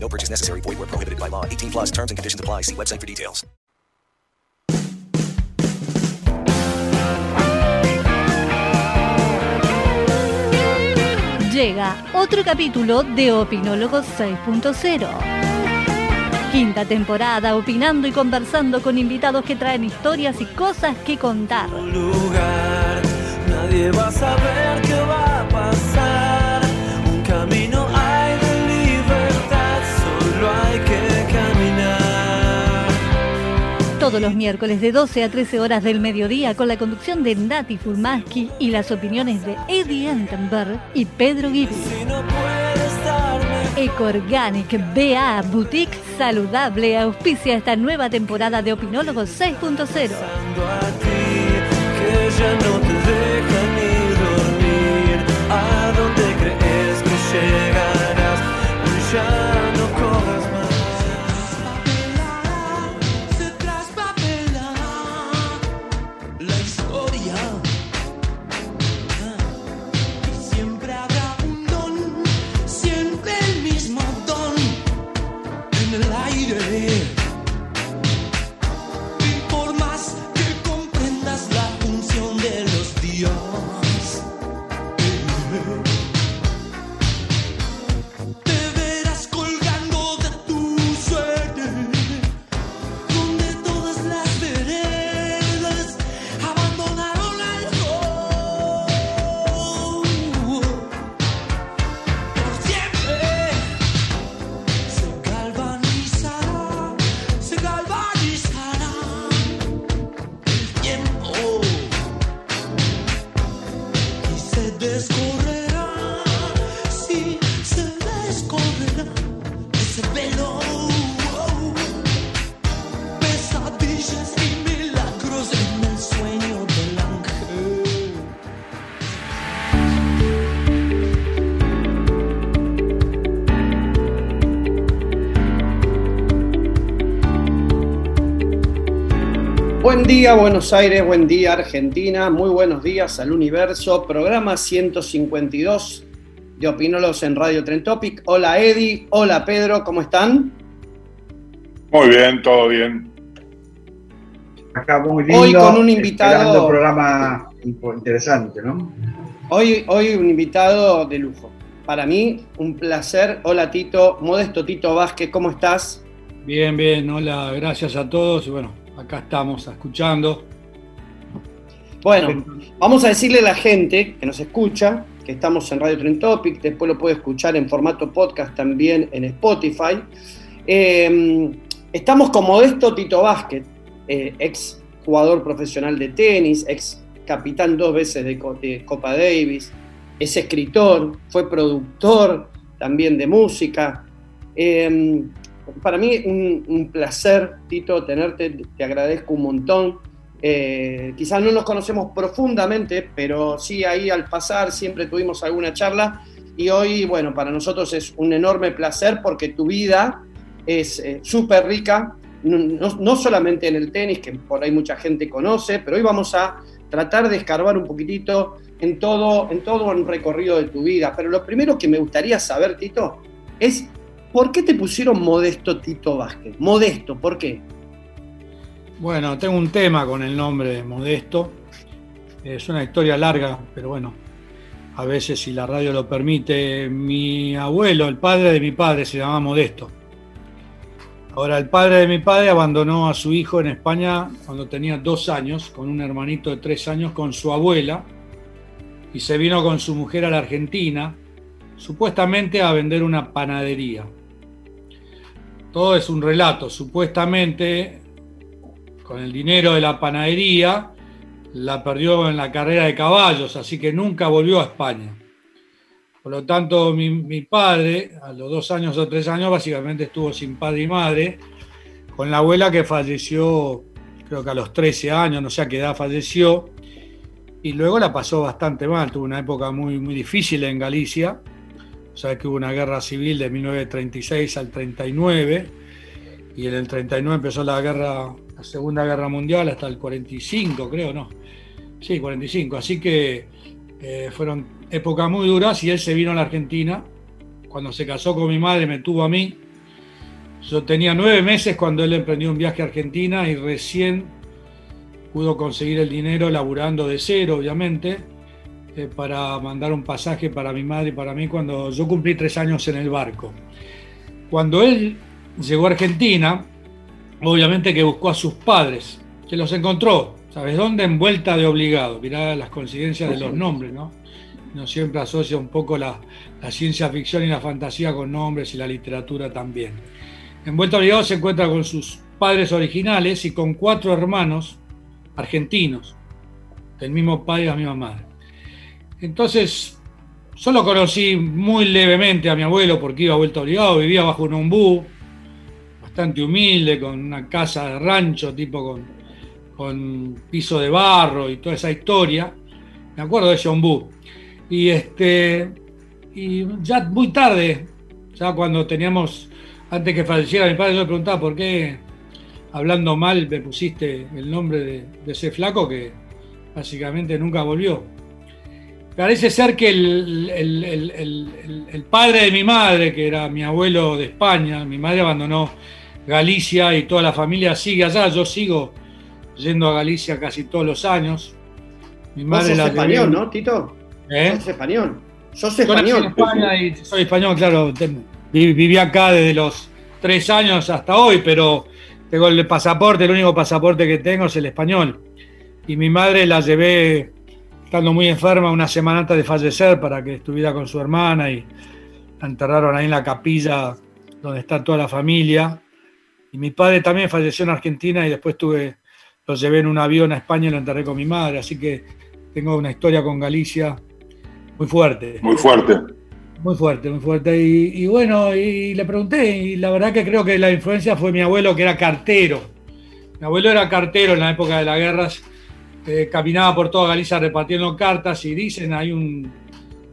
No purchase necessary. Void where prohibited by law. 18 plus terms and conditions apply. See website for details. Llega otro capítulo de Opinólogos 6.0. Quinta temporada, opinando y conversando con invitados que traen historias y cosas que contar. lugar, nadie va a saber qué va a pasar. Todos los miércoles de 12 a 13 horas del mediodía con la conducción de Nati Furmaski y las opiniones de Eddie Entenberg y Pedro darme Ecoorganic BA Boutique Saludable auspicia esta nueva temporada de Opinólogos 6.0. pensando a ti, que ya no te deja ni dormir. ¿A dónde crees que llegarás? Día Buenos Aires, buen día Argentina, muy buenos días al universo, programa 152 de Opinólogos en Radio Tren Topic. Hola Eddie, hola Pedro, ¿cómo están? Muy bien, todo bien. Acá muy lindo. Hoy con un invitado- un programa interesante, ¿no? Hoy, hoy un invitado de lujo. Para mí, un placer. Hola Tito, Modesto Tito Vázquez, ¿cómo estás? Bien, bien, hola, gracias a todos. Y bueno, acá estamos escuchando. Bueno, vamos a decirle a la gente que nos escucha que estamos en Radio Tren Topic, después lo puede escuchar en formato podcast también en Spotify. Eh, estamos con Modesto Tito Vázquez, eh, ex jugador profesional de tenis, ex capitán dos veces de, Co- de Copa Davis, es escritor, fue productor también de música. Eh, para mí un, un placer, Tito, tenerte, te agradezco un montón. Eh, quizás no nos conocemos profundamente, pero sí ahí al pasar siempre tuvimos alguna charla y hoy, bueno, para nosotros es un enorme placer porque tu vida es eh, súper rica, no, no- solamente en el tenis, que por ahí mucha gente conoce, pero hoy vamos a tratar de escarbar un poquitito en todo, en todo un recorrido de tu vida. Pero lo primero que me gustaría saber, Tito, es ¿por qué te pusieron Modesto Tito Vázquez? Modesto, ¿por qué? Bueno, tengo un tema con el nombre de Modesto. Es una historia larga, pero bueno, a veces si la radio lo permite, mi abuelo, el padre de mi padre, se llamaba Modesto. Ahora, el padre de mi padre abandonó a su hijo en España cuando tenía dos años, con un hermanito de tres años, con su abuela, y se vino con su mujer a la Argentina, supuestamente a vender una panadería. Todo es un relato, supuestamente con el dinero de la panadería, la perdió en la carrera de caballos, así que nunca volvió a España. Por lo tanto, mi, padre, a los dos años o tres años, básicamente estuvo sin padre y madre, con la abuela que falleció, creo que a los 13 años, no sé a qué edad falleció, y luego la pasó bastante mal, tuvo una época muy, muy difícil en Galicia, sabes que hubo una guerra civil de 1936 al 39, y en el 39 empezó la guerra, la Segunda Guerra Mundial hasta el 45, creo, ¿no? Sí, 45, así que eh, fueron épocas muy duras y él se vino a la Argentina. Cuando se casó con mi madre me tuvo a mí. Yo tenía nueve meses cuando él emprendió un viaje a Argentina y recién pudo conseguir el dinero laburando de cero, obviamente, eh, para mandar un pasaje para mi madre y para mí cuando yo cumplí tres años en el barco. Cuando él llegó a Argentina, obviamente que buscó a sus padres, que los encontró, ¿sabes dónde? Envuelta de obligado. Mirá las coincidencias de los nombres, ¿no? No siempre asocia un poco la, la ciencia ficción y la fantasía con nombres y la literatura también. Envuelta de obligado se encuentra con sus padres originales y con cuatro hermanos argentinos, del mismo padre y la misma madre. Entonces, solo conocí muy levemente a mi abuelo porque iba vuelto obligado, vivía bajo un ombú, bastante humilde, con una casa de rancho, tipo con, con piso de barro y toda esa historia. Me acuerdo de ese ombú. Y, este, ya muy tarde, ya cuando teníamos, antes que falleciera mi padre, yo le preguntaba por qué, hablando mal, me pusiste el nombre de ese flaco que básicamente nunca volvió. Parece ser que el, el- el- padre de mi madre, que era mi abuelo de España, mi madre abandonó Galicia y toda la familia sigue allá. Yo sigo yendo a Galicia casi todos los años. Mi Vos madre sos la español, ¿no, Tito? ¿Eh? Sos español. Sos Yo español. España y soy español, claro. Viví acá desde los tres años hasta hoy, pero tengo el pasaporte, el único pasaporte que tengo es el español. Y mi madre la llevé estando muy enferma una semana antes de fallecer para que estuviera con su hermana y la enterraron ahí en la capilla donde está toda la familia. Y mi padre también falleció en Argentina y después tuve, lo llevé en un avión a España y lo enterré con mi madre. Así que tengo una historia con Galicia muy fuerte. Muy fuerte. Muy fuerte, muy fuerte. Y, y bueno, y le pregunté, y la verdad que creo que la influencia fue mi abuelo, que era cartero. Mi abuelo era cartero en la época de las guerras, eh, caminaba por toda Galicia repartiendo cartas y dicen, hay un,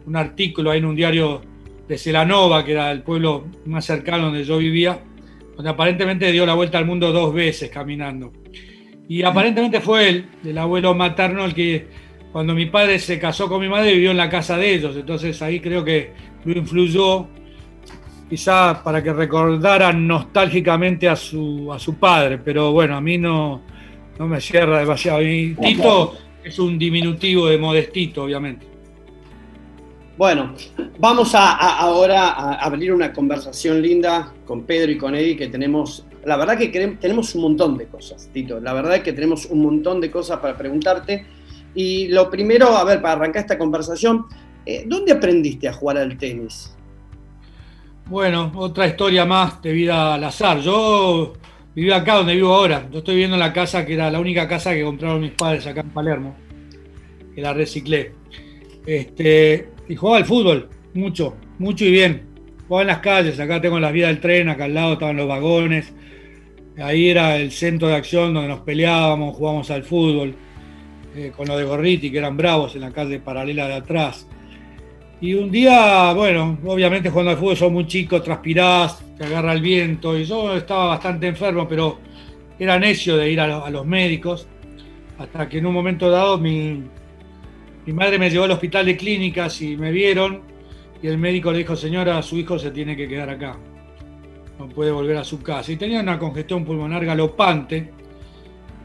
un artículo ahí en un diario de Celanova, que era el pueblo más cercano donde yo vivía, donde aparentemente dio la vuelta al mundo dos veces caminando. Y aparentemente fue él, el abuelo materno, el que cuando mi padre se casó con mi madre vivió en la casa de ellos. Entonces ahí creo que lo influyó, quizá para que recordaran nostálgicamente a su, a su padre. Pero bueno, a mí no, no me cierra demasiado. Y Tito es un diminutivo de modestito, obviamente. Bueno, vamos a, a- ahora a abrir una conversación linda con Pedro y con Eddie que tenemos, la verdad que tenemos un montón de cosas, Tito, la verdad es que tenemos un montón de cosas para preguntarte. Y lo primero, a ver, para arrancar esta conversación, eh, ¿dónde aprendiste a jugar al tenis? Bueno, otra historia más de vida al azar. Yo vivía acá donde vivo ahora. Yo estoy viviendo en la casa que era la única casa que compraron mis padres acá en Palermo, que la reciclé. Este, y jugaba al fútbol, mucho, mucho y bien. Jugaba en las calles, acá tengo las vías del tren, acá al lado estaban los vagones. Ahí era el centro de acción donde nos peleábamos, jugábamos al fútbol, eh, con los de Gorriti, que eran bravos en la calle paralela de atrás. Y un día, bueno, obviamente jugando al fútbol sos muy chico, transpirás, te agarra el viento. Y yo estaba bastante enfermo, pero era necio de ir a los médicos. Hasta que en un momento dado mi, mi madre me llevó al hospital de clínicas y me vieron. Y el médico le dijo, señora, su hijo se tiene que quedar acá. No puede volver a su casa. Y tenía una congestión pulmonar galopante,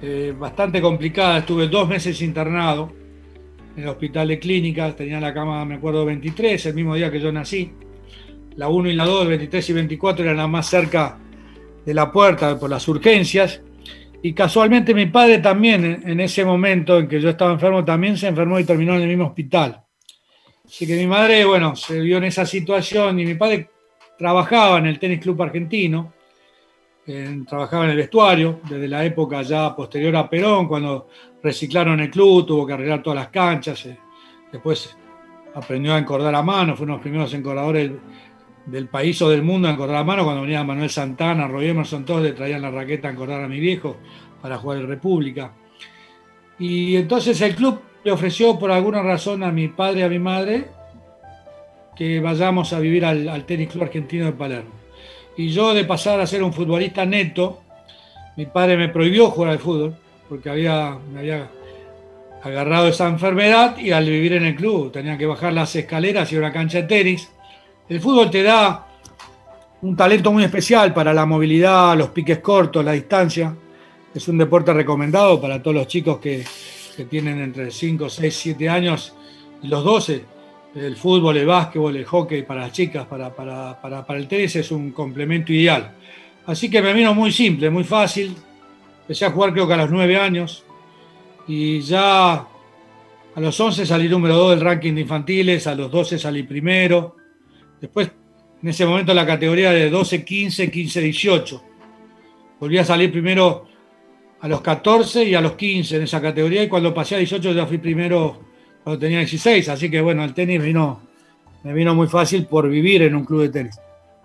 eh, bastante complicada. Estuve dos meses internado en el hospital de clínicas, tenía la cama, me acuerdo, 23, el mismo día que yo nací. La 1 y la 2, 23 y 24 eran las más cerca de la puerta por las urgencias. Y casualmente mi padre también, en ese momento en que yo estaba enfermo, también se enfermó y terminó en el mismo hospital. Así que mi madre, bueno, se vio en esa situación y mi padre trabajaba en el Tenis Club Argentino, trabajaba en el vestuario, desde la época ya posterior a Perón, cuando reciclaron el club, tuvo que arreglar todas las canchas, eh, después aprendió a encordar a mano, fue uno de los primeros encordadores del, país o del mundo a encordar la mano. Cuando venía Manuel Santana, Roy Emerson, todos le traían la raqueta a encordar a mi viejo para jugar en República. Y entonces el club le ofreció por alguna razón a mi padre y a mi madre que vayamos a vivir al Tenis Club Argentino de Palermo. Y yo de pasar a ser un futbolista neto, mi padre me prohibió jugar al fútbol porque había, me había agarrado esa enfermedad y al vivir en el club tenía que bajar las escaleras y una cancha de tenis. El fútbol te da un talento muy especial para la movilidad, los piques cortos, la distancia. Es un deporte recomendado para todos los chicos que, que tienen entre 5, 6, 7 años y los 12. El fútbol, el básquetbol, el hockey para las chicas, para, para, para, para el tenis es un complemento ideal. Así que me vino muy simple, muy fácil. Empecé a jugar creo que a los 9 años y ya a los 11 salí número 2 del ranking de infantiles, a los 12 salí primero. Después, en ese momento, la categoría de 12, 15, 15, 18. Volví a salir primero a los 14 y a los 15 en esa categoría y cuando pasé a 18 ya fui primero cuando tenía 16. Así que bueno, el tenis vino, me vino muy fácil por vivir en un club de tenis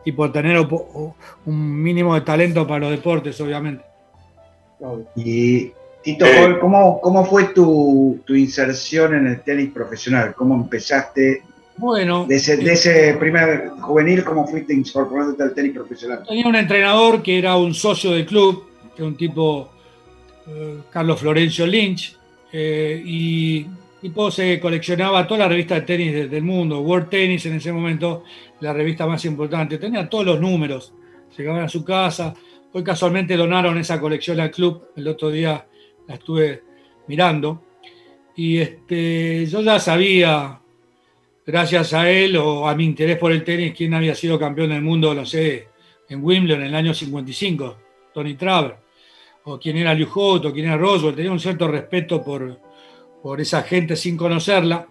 y por tener un mínimo de talento para los deportes, obviamente. Y Tito, ¿cómo, cómo fue tu, tu, inserción en el tenis profesional? ¿Cómo empezaste? Bueno, de ese, de ese primer juvenil, ¿cómo fuiste incorporándote al tenis profesional? Tenía un entrenador que era un socio del club, que era un tipo, eh, Carlos Florencio Lynch, eh, y tipo se coleccionaba toda la revista de tenis de, del mundo, World Tennis en ese momento, la revista más importante, tenía todos los números, llegaban a su casa, hoy casualmente donaron esa colección al club, el otro día la estuve mirando, y este, yo ya sabía, gracias a él o a mi interés por el tenis, quién había sido campeón del mundo, no sé, en Wimbledon en el año 55, Tony Traver, o quién era Liu Holt, o quién era Roswell, tenía un cierto respeto por, por esa gente sin conocerla.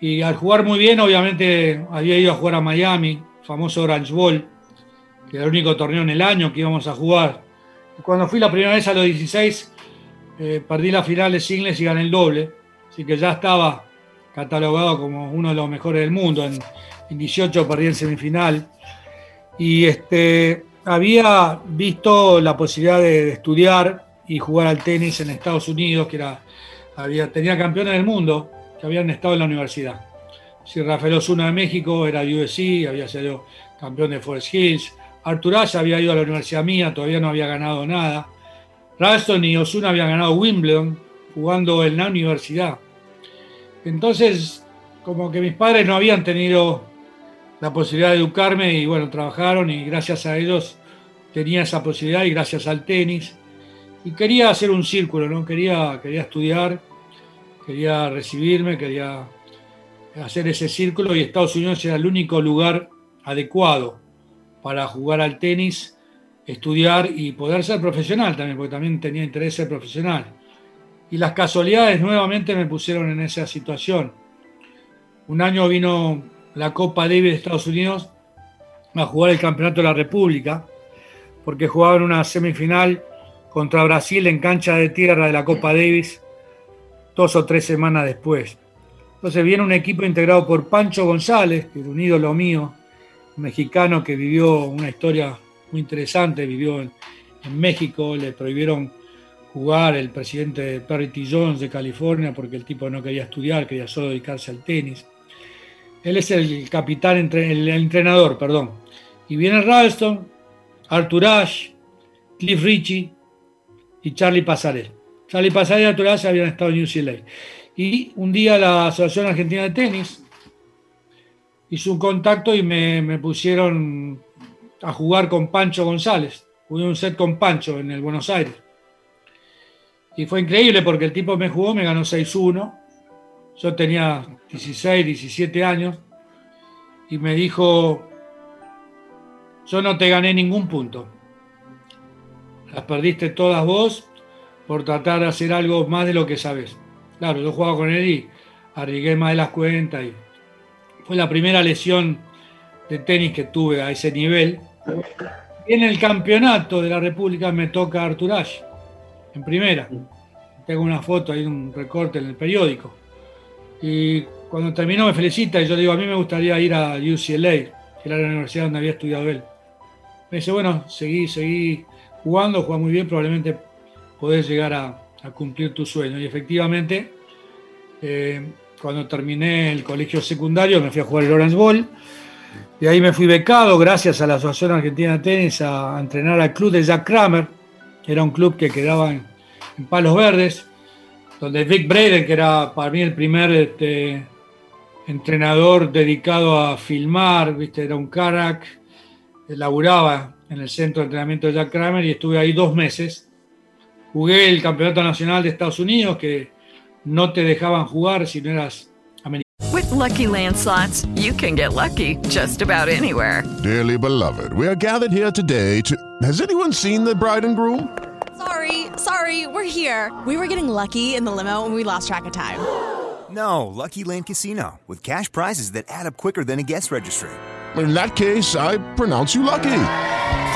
Y al jugar muy bien, obviamente había ido a jugar a Miami, famoso Orange Bowl, que era el único torneo en el año que íbamos a jugar. Cuando fui la primera vez a los 16, eh, perdí la final de singles y gané el doble, así que ya estaba catalogado como uno de los mejores del mundo. En, en 18 perdí en semifinal. Y este, había visto la posibilidad de, de, estudiar y jugar al tenis en Estados Unidos, que era, tenía campeones del mundo que habían estado en la universidad. Si Rafael Osuna de México era USC, había sido campeón de Forest Hills. Artur Ashe había ido a la universidad mía, todavía no había ganado nada. Ralston y Osuna habían ganado Wimbledon jugando en la universidad. Entonces, como que mis padres no habían tenido la posibilidad de educarme y bueno, trabajaron y gracias a ellos tenía esa posibilidad y gracias al tenis. Y quería hacer un círculo, ¿no? Quería, quería estudiar, quería recibirme, quería hacer ese círculo y Estados Unidos era el único lugar adecuado para jugar al tenis estudiar y poder ser profesional también, porque también tenía interés ser profesional. Y las casualidades nuevamente me pusieron en esa situación. Un año vino la Copa Davis de Estados Unidos a jugar el Campeonato de la República, porque jugaban una semifinal contra Brasil en cancha de tierra de la Copa Davis dos o tres semanas después. Entonces viene un equipo integrado por Pancho González, que es un ídolo mío, un mexicano que vivió una historia muy interesante, vivió en, México, le prohibieron jugar el presidente Perry T. Jones de California porque el tipo no quería estudiar, quería solo dedicarse al tenis. Él es el capitán, el entrenador, perdón. Y viene Ralston, Arthur Ashe, Cliff Ritchie y Charlie Pasarel. Charlie Pasarel y Ashe habían estado en UCLA. Y un día la Asociación Argentina de Tenis hizo un contacto y me, me pusieron a jugar con Pancho González. Jugué un set con Pancho en el Buenos Aires. Y fue increíble porque el tipo me jugó, me ganó 6-1. Yo tenía 16, 17 años. Y me dijo, yo no te gané ningún punto. Las perdiste todas vos por tratar de hacer algo más de lo que sabes. Claro, yo jugaba con él y arriesgué más de las cuentas. Y fue la primera lesión de tenis que tuve a ese nivel. Y en el campeonato de la República me toca Artur Ashe, en primera. Tengo una foto, hay un recorte en el periódico. Y cuando terminó me felicita y yo digo, a mí me gustaría ir a UCLA, que era la universidad donde había estudiado él. Me dice, bueno, seguí, seguí jugando, juega muy bien, probablemente podés llegar a, cumplir tu sueño. Y efectivamente, eh, cuando terminé el colegio secundario, me fui a jugar el Orange Bowl. Y ahí me fui becado, gracias a la Asociación Argentina de Tenis, a, entrenar al club de Jack Kramer. Era un club que quedaba en, Palos Verdes, donde Vic Braden, que era para mí el primer este, entrenador dedicado a filmar, ¿viste? era un carac, laburaba en el centro de entrenamiento de Jack Kramer y estuve ahí dos meses. Jugué el Campeonato Nacional de Estados Unidos, que no te dejaban jugar si no eras americano. With lucky landslots, you can get lucky just about anywhere. Dearly beloved, we are gathered here today to. Has anyone seen the bride and groom? Sorry, sorry, we're here. We were getting lucky in the limo and we lost track of time. No, Lucky Land Casino, with cash prizes that add up quicker than a guest registry. In that case, I pronounce you lucky.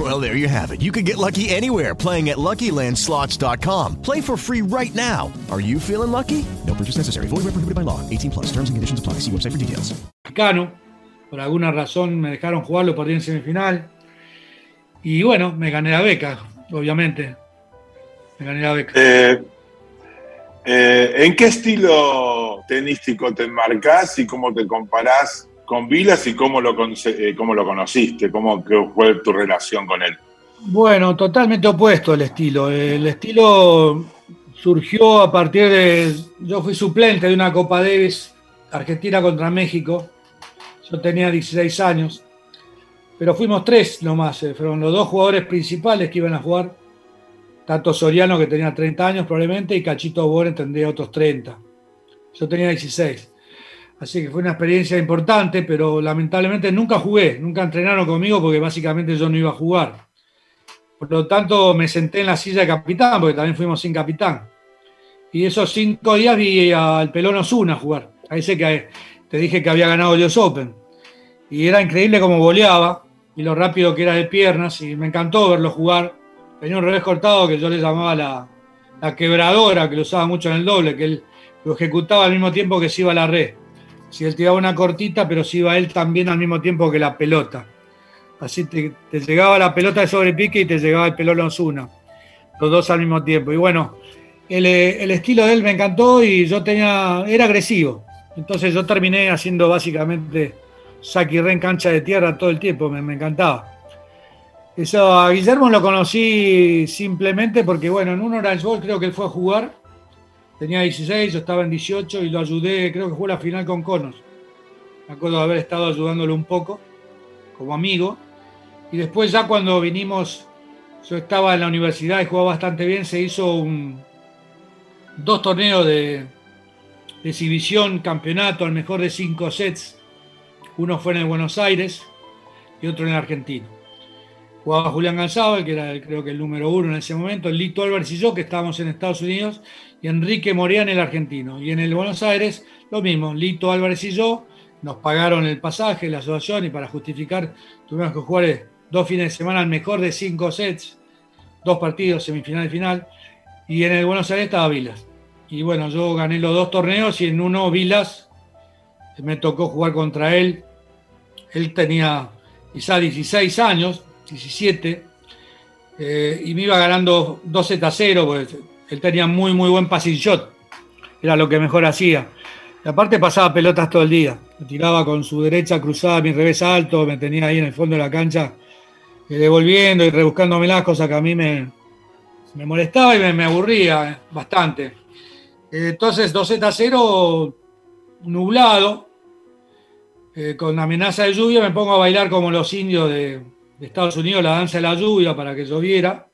Well, there you have it. You can get lucky anywhere playing at LuckyLandSlots.com. Play for free right now. Are you feeling lucky? No purchase necessary. Void where prohibited by law. 18 plus. Terms and conditions apply. See website for details. Cano, por alguna razón me dejaron jugarlo, perdí en semifinal. Y bueno, me gané la beca, obviamente. Eh, eh, ¿En qué estilo tenístico te enmarcás y cómo te comparás con Vilas y cómo lo, eh, cómo lo conociste? ¿Cómo fue tu relación con él? Bueno, totalmente opuesto el estilo. El estilo surgió a partir de. Yo fui suplente de una Copa Davis Argentina contra México. Yo tenía 16 años, pero fuimos tres nomás. Fueron los dos jugadores principales que iban a jugar Tato Soriano, que tenía 30 años probablemente, y Cachito Boren tendría otros 30. Yo tenía 16. Así que fue una experiencia importante, pero lamentablemente nunca jugué, nunca entrenaron conmigo porque básicamente yo no iba a jugar. Por lo tanto, me senté en la silla de capitán, porque también fuimos sin capitán. Y esos cinco días vi al Pelón Osuna jugar. Ahí sé que te dije que había ganado el Open. Y era increíble cómo voleaba y lo rápido que era de piernas. Y me encantó verlo jugar tenía un revés cortado que yo le llamaba la, quebradora, que lo usaba mucho en el doble, que él lo ejecutaba al mismo tiempo que se iba a la red. Si él tiraba una cortita, pero se iba él también al mismo tiempo que la pelota. Así te, llegaba la pelota de sobrepique y te llegaba el pelón Osuna. Los dos al mismo tiempo. Y bueno, el, estilo de él me encantó y yo tenía. era agresivo. Entonces yo terminé haciendo básicamente saque y re cancha de tierra todo el tiempo, me encantaba. Eso, a Guillermo lo conocí simplemente porque, bueno, en un Orange Bowl creo que él fue a jugar. Tenía 16, yo estaba en 18 y lo ayudé, creo que jugó la final con Conos. Me acuerdo de haber estado ayudándolo un poco, como amigo. Y después ya cuando vinimos, yo estaba en la universidad y jugaba bastante bien, se hizo un, dos torneos de, de exhibición, campeonato, al mejor de cinco sets. Uno fue en el Buenos Aires y otro en Argentina jugaba Julián González, que era creo que el número uno en ese momento, Lito Álvarez y yo, que estábamos en Estados Unidos, y Enrique Morián, el argentino. Y en el Buenos Aires, lo mismo, Lito Álvarez y yo, nos pagaron el pasaje, la asociación, y para justificar tuvimos que jugar dos fines de semana al mejor de cinco sets, dos partidos, semifinal y final, y en el Buenos Aires estaba Vilas. Y bueno, yo gané los dos torneos y en uno Vilas me tocó jugar contra él. Él tenía quizá 16 años, 17, eh, y me iba ganando 2 Z 0, pues él tenía muy, muy buen passing shot, era lo que mejor hacía. Y aparte pasaba pelotas todo el día, me tiraba con su derecha cruzada, mi revés alto, me tenía ahí en el fondo de la cancha, eh, devolviendo y rebuscándome las cosas que a mí me, me molestaba y me, aburría eh, bastante. Entonces 2 Z 0, nublado, con amenaza de lluvia, me pongo a bailar como los indios de, de Estados Unidos la danza de la lluvia para que lloviera,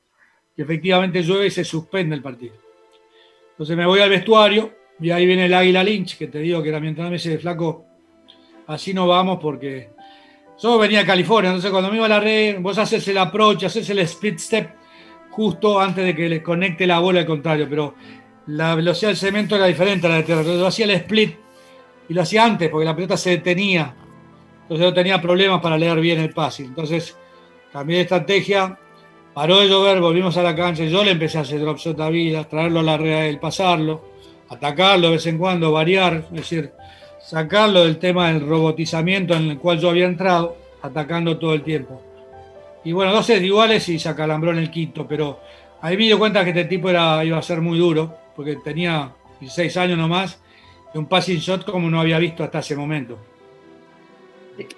y efectivamente llueve y se suspende el partido. Entonces me voy al vestuario y ahí viene el Águila Lynch, que te digo que era mientras me dice, flaco, así no vamos porque Yo venía de California, entonces cuando me iba a la red, vos haces el approach, haces el split step justo antes de que le conecte la bola al contrario, pero la velocidad del cemento era diferente a la de tierra. Yo hacía el split y lo hacía antes porque la pelota se detenía. Entonces no tenía problemas para leer bien el pase. Entonces cambié de estrategia, paró de llover, volvimos a la cancha yo le empecé a hacer drop shot a vida, traerlo a la red a él, pasarlo, atacarlo de vez en cuando, variar, es decir, sacarlo del tema del robotizamiento en el cual yo había entrado, atacando todo el tiempo. Y bueno, dos iguales y se acalambró en el quinto, pero ahí me di cuenta que este tipo era, iba a ser muy duro, porque tenía 16 años nomás, y un passing shot como no había visto hasta ese momento.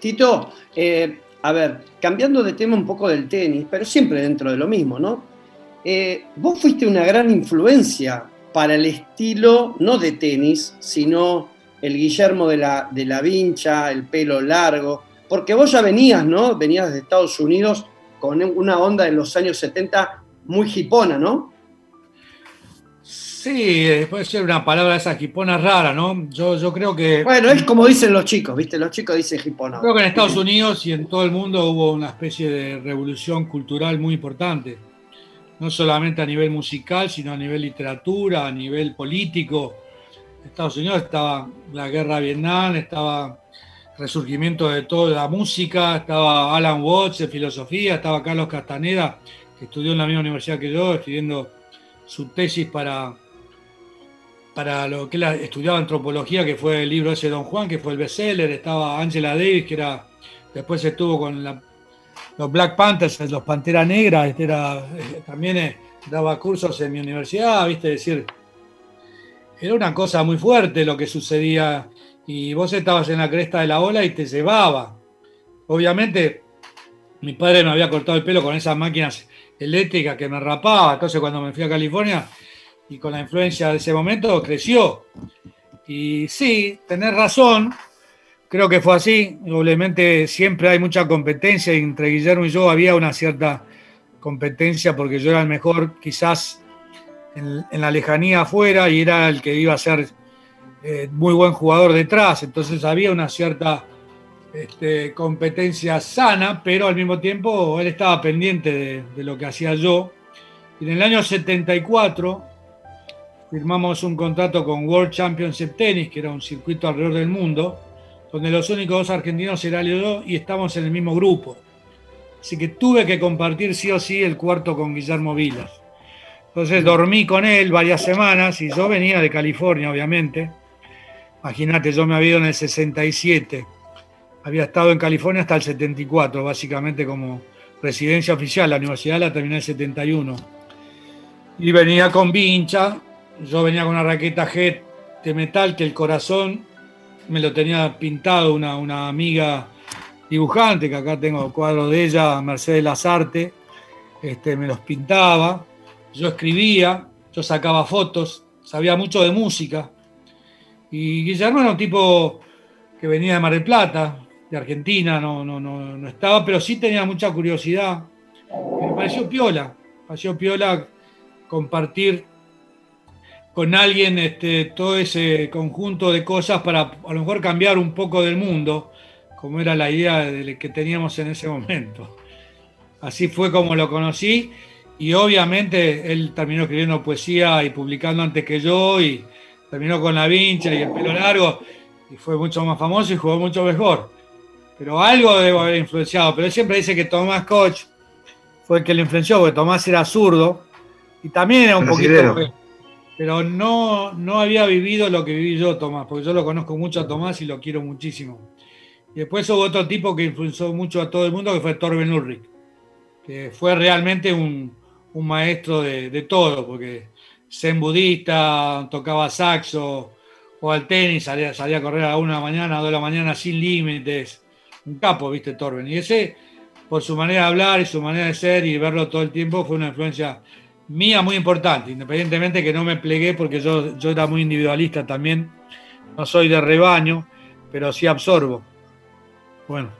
Tito, eh, a ver, cambiando de tema un poco del tenis, pero siempre dentro de lo mismo, ¿no? Eh, vos fuiste una gran influencia para el estilo, no de tenis, sino el Guillermo de la, de la Vincha, el pelo largo, porque vos ya venías, ¿no? Venías de Estados Unidos con una onda en los años 70 muy hipona, ¿no? Sí, puede ser una palabra esa hipona rara, ¿no? Yo, yo creo que... Bueno, es como dicen los chicos, ¿viste? Los chicos dicen hipona. Creo que en Estados Unidos y en todo el mundo hubo una especie de revolución cultural muy importante. No solamente a nivel musical, sino a nivel literatura, a nivel político. En Estados Unidos estaba la guerra de Vietnam, estaba resurgimiento de toda la música, estaba Alan Watts de filosofía, estaba Carlos Castaneda, que estudió en la misma universidad que yo, escribiendo su tesis para, para lo que él estudiaba antropología, que fue el libro ese Don Juan, que fue el bestseller, estaba Angela Davis, que era, después estuvo con los Black Panthers, los Pantera Negra, este era, eh, también eh, daba cursos en mi universidad, viste, decir, era una cosa muy fuerte lo que sucedía. Y vos estabas en la cresta de la ola y te llevaba. Obviamente, mi padre me había cortado el pelo con esas máquinas eléctricas que me rapaba, entonces cuando me fui a California y con la influencia de ese momento creció. Y sí, tenés razón, creo que fue así. Obviamente siempre hay mucha competencia entre Guillermo y yo había una cierta competencia porque yo era el mejor quizás en, la lejanía afuera y era el que iba a ser eh, muy buen jugador detrás, entonces había una cierta este, competencia sana, pero al mismo tiempo él estaba pendiente de, lo que hacía yo. Y en el año 74 firmamos un contrato con World Championship Tennis, que era un circuito alrededor del mundo, donde los únicos dos argentinos eran yo y estamos en el mismo grupo. Así que tuve que compartir sí o sí el cuarto con Guillermo Vilas. Entonces dormí con él varias semanas y yo venía de California, obviamente. Imagínate, yo me había ido en el 67. Había estado en California hasta el 74, básicamente como residencia oficial. La universidad la terminé en el 71. Y venía con vincha. Yo venía con una raqueta G de metal que el corazón me lo tenía pintado una, una amiga dibujante, que acá tengo cuadros de ella, Mercedes Lazarte. Este, me los pintaba. Yo escribía, yo sacaba fotos, sabía mucho de música y Guillermo era un tipo que venía de Mar del Plata, de Argentina, no, no, no, estaba, pero sí tenía mucha curiosidad. Me pareció piola, pareció piola compartir con alguien este, todo ese conjunto de cosas para a lo mejor cambiar un poco del mundo, como era la idea que teníamos en ese momento. Así fue como lo conocí y obviamente él terminó escribiendo poesía y publicando antes que yo y, terminó con la vincha y el pelo largo y fue mucho más famoso y jugó mucho mejor. Pero algo debo haber influenciado. Pero él siempre dice que Tomás Koch fue el que le influenció, porque Tomás era zurdo y también era un poquito. Pero no, no había vivido lo que viví yo, Tomás, porque yo lo conozco mucho a Tomás y lo quiero muchísimo. Y después hubo otro tipo que influenció mucho a todo el mundo, que fue Torben Ulrich, que fue realmente un, maestro de, de todo, porque zen budista, tocaba saxo, o al tenis, salía, salía a correr a una de la mañana, a dos de la mañana sin límites. Un capo, viste, Torben. Y ese, por su manera de hablar y su manera de ser y verlo todo el tiempo, fue una influencia mía muy importante, independientemente que no me plegué porque yo, yo era muy individualista también. No soy de rebaño, pero sí absorbo. Bueno.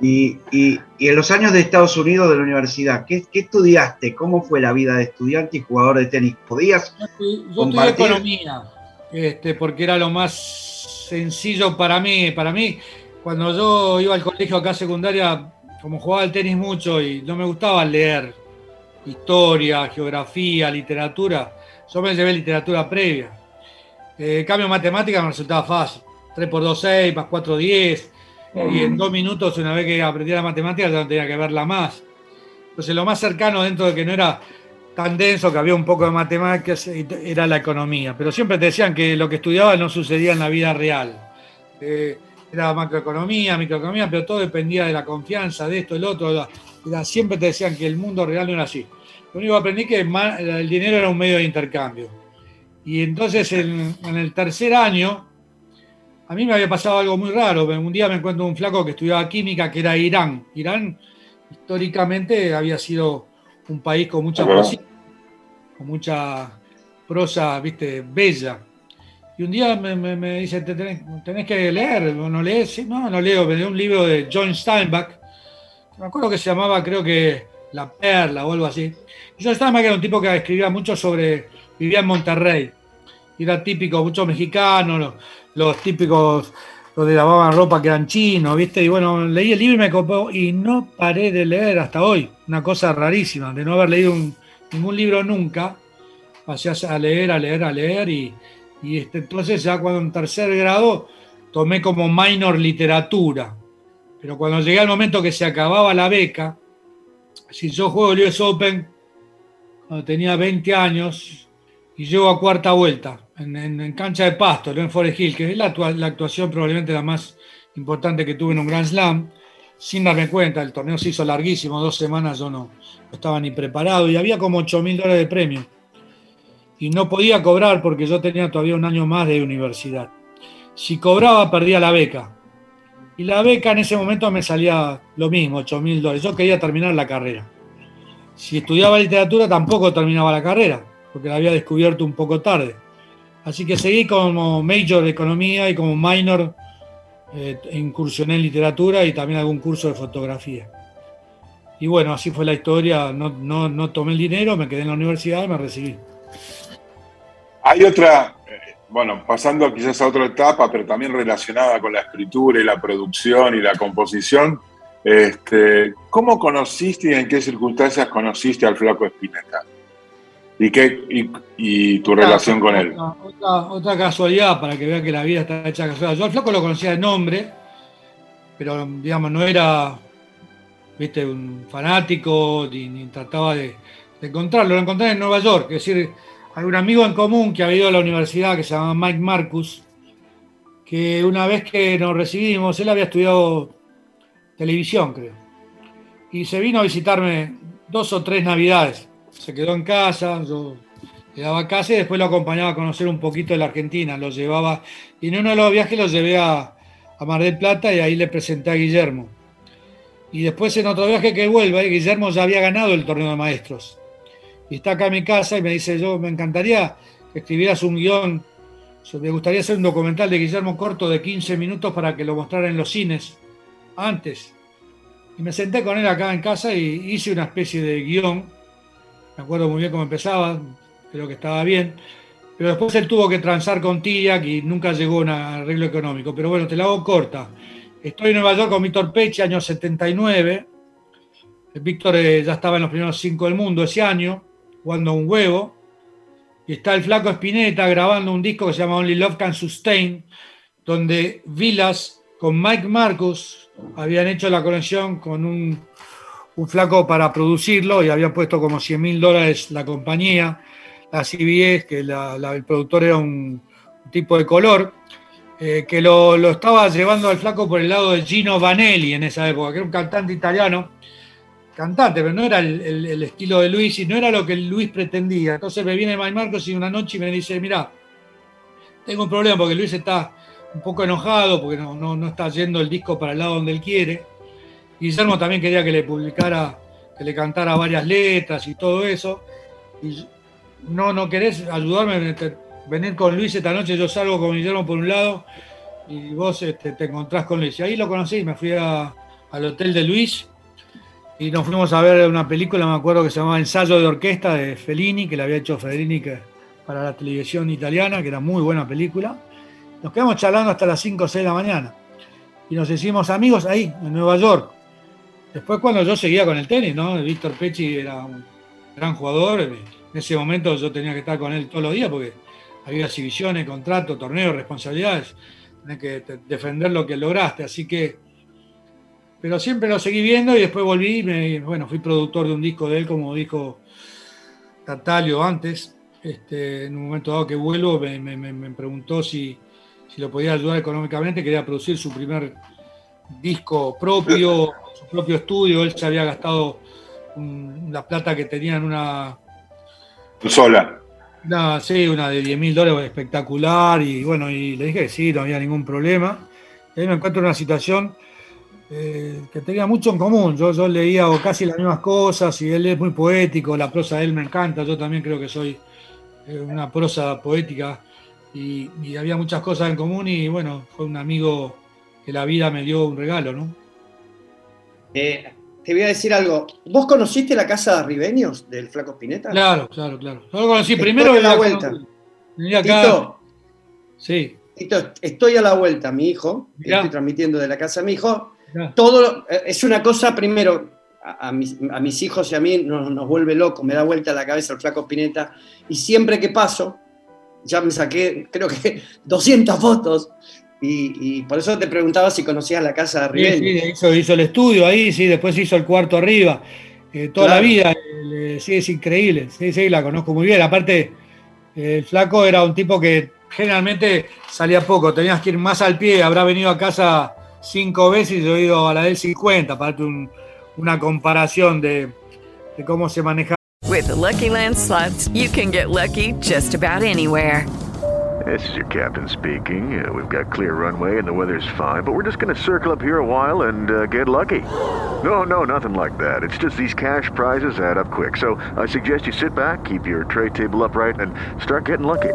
Y, en los años de Estados Unidos de la universidad, ¿qué, estudiaste? ¿Cómo fue la vida de estudiante y jugador de tenis? ¿Podías Yo estudié economía, este, porque era lo más sencillo para mí. Para mí, cuando yo iba al colegio acá secundaria, como jugaba al tenis mucho y no me gustaba leer historia, geografía, literatura, yo me llevé literatura previa. Eh, cambio matemática me resultaba fácil. 3 por 2, 6, más 4, 10. Y en dos minutos, una vez que aprendí la matemática, ya no tenía que verla más. Entonces, lo más cercano dentro de que no era tan denso, que había un poco de matemáticas, era la economía. Pero siempre te decían que lo que estudiaba no sucedía en la vida real. Eh, era macroeconomía, microeconomía, pero todo dependía de la confianza, de esto, del otro. Era, siempre te decían que el mundo real no era así. Lo único que aprendí que el dinero era un medio de intercambio. Y entonces en, el tercer año, a mí me había pasado algo muy raro. Un día me encuentro un flaco que estudiaba química, que era Irán. Irán históricamente había sido un país con mucha poesía, con mucha prosa, viste, bella. Y un día me, dice, tenés, que leer, ¿no lees? Sí, no, no leo, me dio un libro de John Steinbeck, me acuerdo que se llamaba, creo que La Perla o algo así. Y John Steinbeck era un tipo que escribía mucho sobre, vivía en Monterrey, era típico, muchos mexicanos, los, típicos, los de lavaban ropa que eran chinos, ¿viste? Y bueno, leí el libro y me copó y no paré de leer hasta hoy. Una cosa rarísima, de no haber leído ningún libro nunca. Pasé a leer, a leer, a leer y, y este, entonces ya cuando en tercer grado tomé como minor literatura. Pero cuando llegué al momento que se acababa la beca, si yo juego el US Open cuando tenía 20 años y llego a cuarta vuelta en, cancha de pasto, en Forest Hill, que es la, actuación probablemente la más importante que tuve en un Grand Slam, sin darme cuenta, el torneo se hizo larguísimo, dos semanas yo no, estaba ni preparado y había como 8 mil dólares de premio. Y no podía cobrar porque yo tenía todavía un año más de universidad. Si cobraba, perdía la beca. Y la beca en ese momento me salía lo mismo, 8 mil dólares. Yo quería terminar la carrera. Si estudiaba literatura, tampoco terminaba la carrera, porque la había descubierto un poco tarde. Así que seguí como major de economía y como minor eh, incursioné en literatura y también algún curso de fotografía. Y bueno, así fue la historia. No, no, tomé el dinero, me quedé en la universidad y me recibí. Hay otra, bueno, pasando quizás a otra etapa, pero también relacionada con la escritura y la producción y la composición. Este, ¿Cómo conociste y en qué circunstancias conociste al Flaco Espineta? ¿Y, qué, y, tu relación con él? Otra, casualidad, para que vean que la vida está hecha casualidad. Yo al flaco lo conocía de nombre, pero digamos, no era ¿viste? un fanático ni, trataba de, encontrarlo. Lo encontré en Nueva York, es decir, hay un amigo en común que ha ido a la universidad que se llama Mike Marcus, que una vez que nos recibimos, él había estudiado televisión, creo, y se vino a visitarme dos o tres navidades se quedó en casa, yo le daba casa y después lo acompañaba a conocer un poquito de la Argentina, lo llevaba, y en uno de los viajes lo llevé a, Mar del Plata y ahí le presenté a Guillermo. Y después en otro viaje que vuelve, Guillermo ya había ganado el torneo de maestros. Y está acá en mi casa y me dice, yo me encantaría que escribieras un guion, me gustaría hacer un documental de Guillermo Corto de 15 minutos para que lo mostrara en los cines antes. Y me senté con él acá en casa y hice una especie de guion me acuerdo muy bien cómo empezaba, creo que estaba bien. Pero después él tuvo que transar con Tillac y nunca llegó a un arreglo económico. Pero bueno, te la hago corta. Estoy en Nueva York con Víctor Peche, año 79. Víctor eh, ya estaba en los primeros cinco del mundo ese año, jugando un huevo. Y está el flaco Spinetta grabando un disco que se llama Only Love Can Sustain, donde Vilas con Mike Marcus habían hecho la conexión con un un flaco para producirlo y habían puesto como 100 mil dólares la compañía, la CBS, que el productor era un, tipo de color, eh, que lo, estaba llevando al flaco por el lado de Gino Vanelli en esa época, que era un cantante italiano, cantante, pero no era el, estilo de Luis y no era lo que Luis pretendía. Entonces me viene Mike Marcos y una noche me dice, mira, tengo un problema porque Luis está un poco enojado porque no, está yendo el disco para el lado donde él quiere Guillermo también quería que le publicara, que le cantara varias letras y todo eso. Y no, no querés ayudarme a venir con Luis esta noche, yo salgo con Guillermo por un lado y vos este, te encontrás con Luis. Y ahí lo conocí, me fui al hotel de Luis y nos fuimos a ver una película, me acuerdo que se llamaba Ensayo de Orquesta de Fellini, que le había hecho Fellini para la televisión italiana, que era muy buena película. Nos quedamos charlando hasta las 5 o 6 de la mañana. y nos hicimos amigos ahí, en Nueva York. Después cuando yo seguía con el tenis, ¿no? Víctor Pecci era un gran jugador, en ese momento yo tenía que estar con él todos los días porque había exhibiciones, contratos, torneos, responsabilidades, tenés que defender lo que lograste, así que, pero siempre lo seguí viendo y después volví, me, bueno, fui productor de un disco de él, como dijo Tartalio antes, este, en un momento dado que vuelvo me, me, me preguntó si, si lo podía ayudar económicamente, quería producir su primer disco propio, su propio estudio, él se había gastado un, la plata que tenía en una... Sola. Una, sí, una de 10 mil dólares espectacular y bueno, y le dije que sí, no había ningún problema. Y ahí me encuentro en una situación eh, que tenía mucho en común. Yo, yo leía casi las mismas cosas y él es muy poético, la prosa de él me encanta, yo también creo que soy eh, una prosa poética y, y, había muchas cosas en común y bueno, fue un amigo que la vida me dio un regalo, ¿no? Eh, te voy a decir algo. ¿Vos conociste la casa de Ribeños del Flaco Spinetta? Claro, claro, claro. Yo lo conocí primero. Estoy a la vuelta. Acá. Tito, sí. Tito, estoy a la vuelta, mi hijo. Mirá. Estoy transmitiendo de la casa de mi hijo. Todo eh, es una cosa, primero, a, a, mis, a mis, hijos y a mí nos, nos, vuelve loco, me da vuelta la cabeza el Flaco Spinetta. Y siempre que paso, ya me saqué, creo que 200 fotos y, y, por eso te preguntaba si conocías la casa de Ribeños. Sí, sí hizo, hizo, el estudio ahí, sí, después hizo el cuarto arriba. Eh, toda claro. la vida, eh, sí, es increíble. Sí, sí, la conozco muy bien. Aparte, el flaco era un tipo que generalmente salía poco, tenías que ir más al pie. Habrá venido a casa cinco veces y yo he ido a la del 50 para darte un, una comparación de, de cómo se maneja. With the Lucky Land slots, you can get lucky just about anywhere. This is your captain speaking. Uh, we've got clear runway and the weather's fine, but we're just going to circle up here a while and uh, get lucky. No, no, nothing like that. It's just these cash prizes add up quick. So I suggest you sit back, keep your tray table upright, and start getting lucky.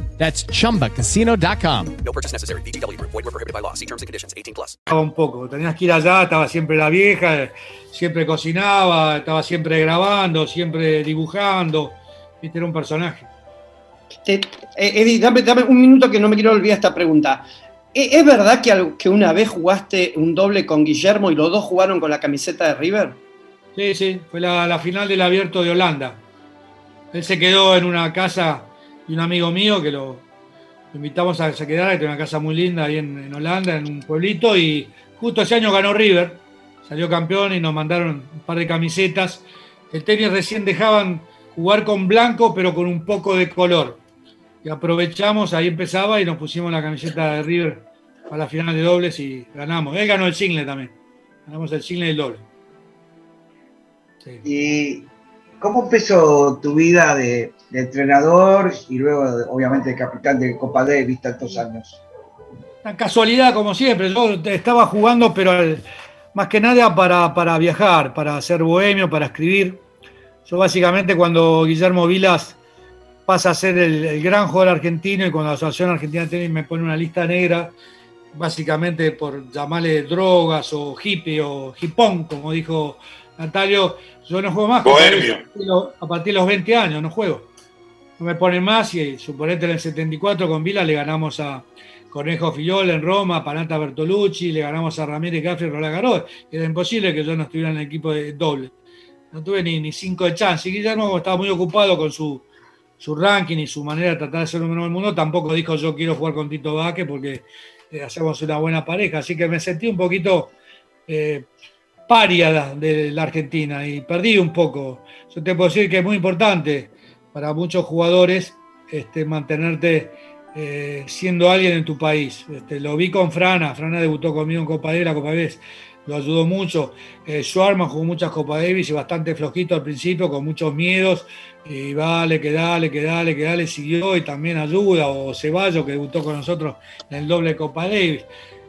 That's chumbacasino.com. No purchase necessary. BGW. Void were prohibited by law. See terms and conditions 18 plus. Un poco. Tenías que ir allá, estaba siempre la vieja, siempre cocinaba, estaba siempre grabando, siempre dibujando. Viste, era un personaje. Te, Eddie, dame, dame, un minuto que no me quiero olvidar esta pregunta. ¿Es verdad que, que una vez jugaste un doble con Guillermo y los dos jugaron con la camiseta de River? Sí, sí. Fue la, la final del abierto de Holanda. Él se quedó en una casa y un amigo mío que lo, invitamos a que se quedara, que tiene una casa muy linda ahí en, en, Holanda, en un pueblito, y justo ese año ganó River, salió campeón y nos mandaron un par de camisetas. El tenis recién dejaban jugar con blanco, pero con un poco de color. Y aprovechamos, ahí empezaba y nos pusimos la camiseta de River para la final de dobles y ganamos. Él ganó el single también. Ganamos el single y el doble. Sí. Y ¿Cómo empezó tu vida de, entrenador y luego, obviamente, de capitán de Copa Davis tantos años? Una casualidad, como siempre. Yo estaba jugando, pero más que nada para, viajar, para ser bohemio, para escribir. Yo, básicamente, cuando Guillermo Vilas pasa a ser el, el gran jugador argentino y cuando la Asociación Argentina de Tenis me pone una lista negra, básicamente por llamarle drogas o hippie o hipón, como dijo Natalio, yo no juego más. A partir de los 20 años no juego. No me ponen más y suponete en el 74 con Vila le ganamos a Cornejo Fillol en Roma, a Panata Bertolucci, le ganamos a Ramírez Gaffri y Roland Garros. Era imposible que yo no estuviera en el equipo de doble. No tuve ni, ni cinco de chance. Y Guillermo estaba muy ocupado con su, su ranking y su manera de tratar de ser número del mundo. Tampoco dijo yo quiero jugar con Tito Vaque porque eh, hacemos una buena pareja. Así que me sentí un poquito eh, paria de la Argentina y perdí un poco. Yo te puedo decir que es muy importante para muchos jugadores este, mantenerte eh, siendo alguien en tu país. Este, lo vi con Frana, Frana debutó conmigo en Copa de la Copa lo ayudó mucho. Eh, jugó muchas Copas Davis y bastante flojito al principio, con muchos miedos. Y vale, que dale, que dale, que dale, siguió y también ayuda. O Ceballos, que debutó con nosotros en el doble Copa Davis.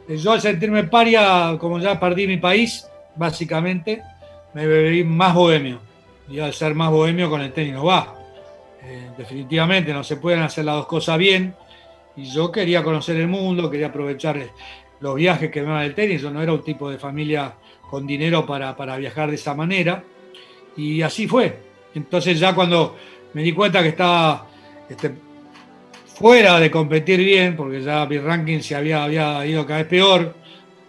Eh, yo al sentirme paria, como ya perdí mi país, básicamente, me bebí más bohemio. Y al ser más bohemio con el tenis no va. Eh, definitivamente no se pueden hacer las dos cosas bien. Y yo quería conocer el mundo, quería aprovechar los viajes que me daban el tenis. Yo no era un tipo de familia con dinero para, para viajar de esa manera. Y así fue. Entonces ya cuando me di cuenta que estaba este, fuera de competir bien, porque ya mi ranking se había, había ido cada vez peor,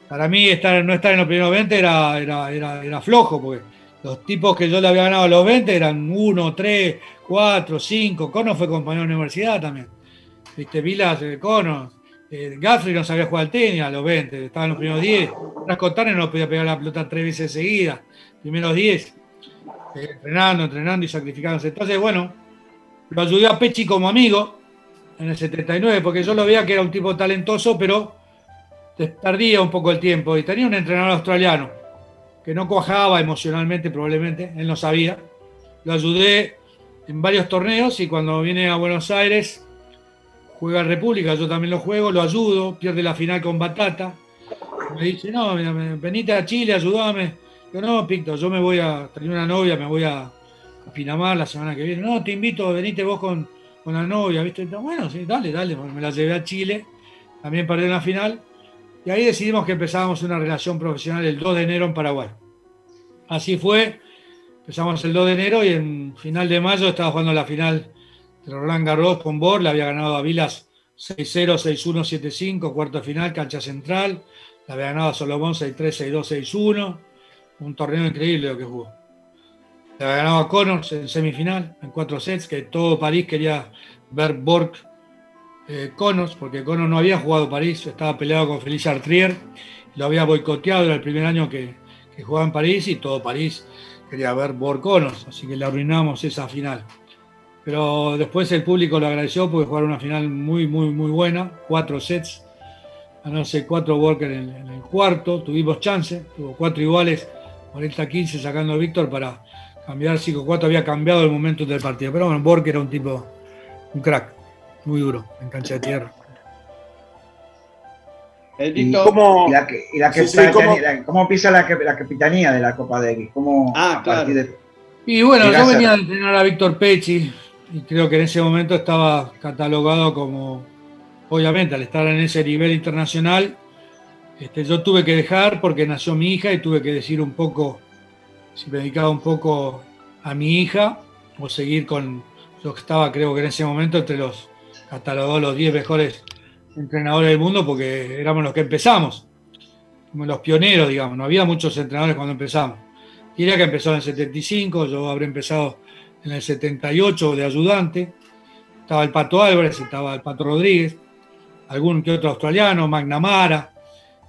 para mí estar, no estar en los primeros 20 era, era, era, flojo, porque los tipos que yo le había ganado a los 20 eran 1, 3, 4, 5. Cono fue compañero de universidad también. Viste, Vilas, eh, Cono. Eh, Gaffrey no sabía jugar al tenis a los 20, estaba en los primeros 10. Rascotane no podía pegar la pelota tres veces seguidas, primeros 10. Eh, entrenando, entrenando y sacrificándose. Entonces, bueno, lo ayudé a Pechi como amigo en el 79, porque yo lo veía que era un tipo talentoso, pero tardía un poco el tiempo. Y tenía un entrenador australiano que no cuajaba emocionalmente, probablemente, él no sabía. Lo ayudé en varios torneos y cuando viene a Buenos Aires juega República, yo también lo juego, lo ayudo, pierde la final con Batata. Me dice, no, venite a Chile, ayúdame. Yo no, Picto, yo me voy a, tener una novia, me voy a, a Pinamar la semana que viene. No, te invito, venite vos con, con la novia, ¿viste? bueno, sí, dale, dale, me la llevé a Chile, también perdí la final. Y ahí decidimos que empezábamos una relación profesional el 2 de enero en Paraguay. Así fue, empezamos el 2 de enero y en final de mayo estaba jugando la final de Roland Garros con Bor, le había ganado a Vilas 6-0, 6-1, 7-5, cuarto final, cancha central, le había ganado a Solomón 6-3, 6-2, 6-1, un torneo increíble lo que jugó. Le había ganado a Connors en semifinal, en cuatro sets, que todo París quería ver Borg eh, Connors, porque Connors no había jugado París, estaba peleado con Felicia Artrier, lo había boicoteado, era el primer año que, jugaba en París y todo París quería ver Borg Connors, así que le arruinamos esa final. Pero después el público lo agradeció porque jugaron una final muy, muy, muy buena, cuatro sets, sé cuatro Borg en, en el, cuarto, tuvimos chance, tuvo cuatro iguales, 40-15 sacando a Víctor para cambiar 5-4, había cambiado el momento del partido. Pero bueno, Borg era un tipo, un crack muy duro en cancha de tierra. ¿Y cómo, la, ¿cómo empieza la, capitanía de la Copa Davis? ¿Cómo, ah, claro. Y bueno, yo venía a entrenar a Víctor Pecci y creo que en ese momento estaba catalogado como, obviamente, al estar en ese nivel internacional, este, yo tuve que dejar porque nació mi hija y tuve que decir un poco si me dedicaba un poco a mi hija o seguir con lo que estaba, creo que en ese momento, entre los catalogó los 10 mejores entrenadores del mundo porque éramos los que empezamos, como los pioneros, digamos. No había muchos entrenadores cuando empezamos. Diría que empezó en el 75, yo habré empezado en el 78 de ayudante. Estaba el Pato Álvarez, estaba el Pato Rodríguez, algún que otro australiano, McNamara,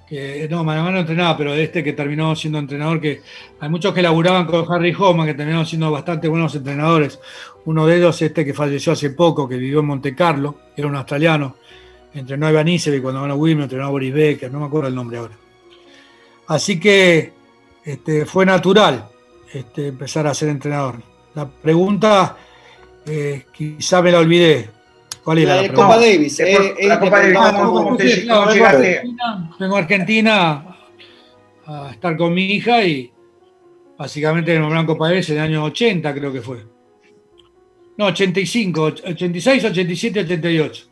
que no, McNamara no entrenaba, pero este que terminó siendo entrenador, que hay muchos que laburaban con Harry Homan, que terminaron siendo bastante buenos entrenadores. Uno de ellos, este que falleció hace poco, que vivió en Monte Carlo, era un australiano, entrenó a Iván y cuando ganó Wilmer, entrenó a Boris Becker, no me acuerdo el nombre ahora. Así que este, fue natural este, empezar a ser entrenador. La pregunta, eh, quizá me la olvidé. ¿Cuál era la, la Copa Davis. Eh, la Copa Davis. ¿Cómo, llegaste? Vengo a Argentina a estar con mi hija y básicamente me nombraron Copa Davis en el año 80, creo que fue. No, 85, 86, 87, 88.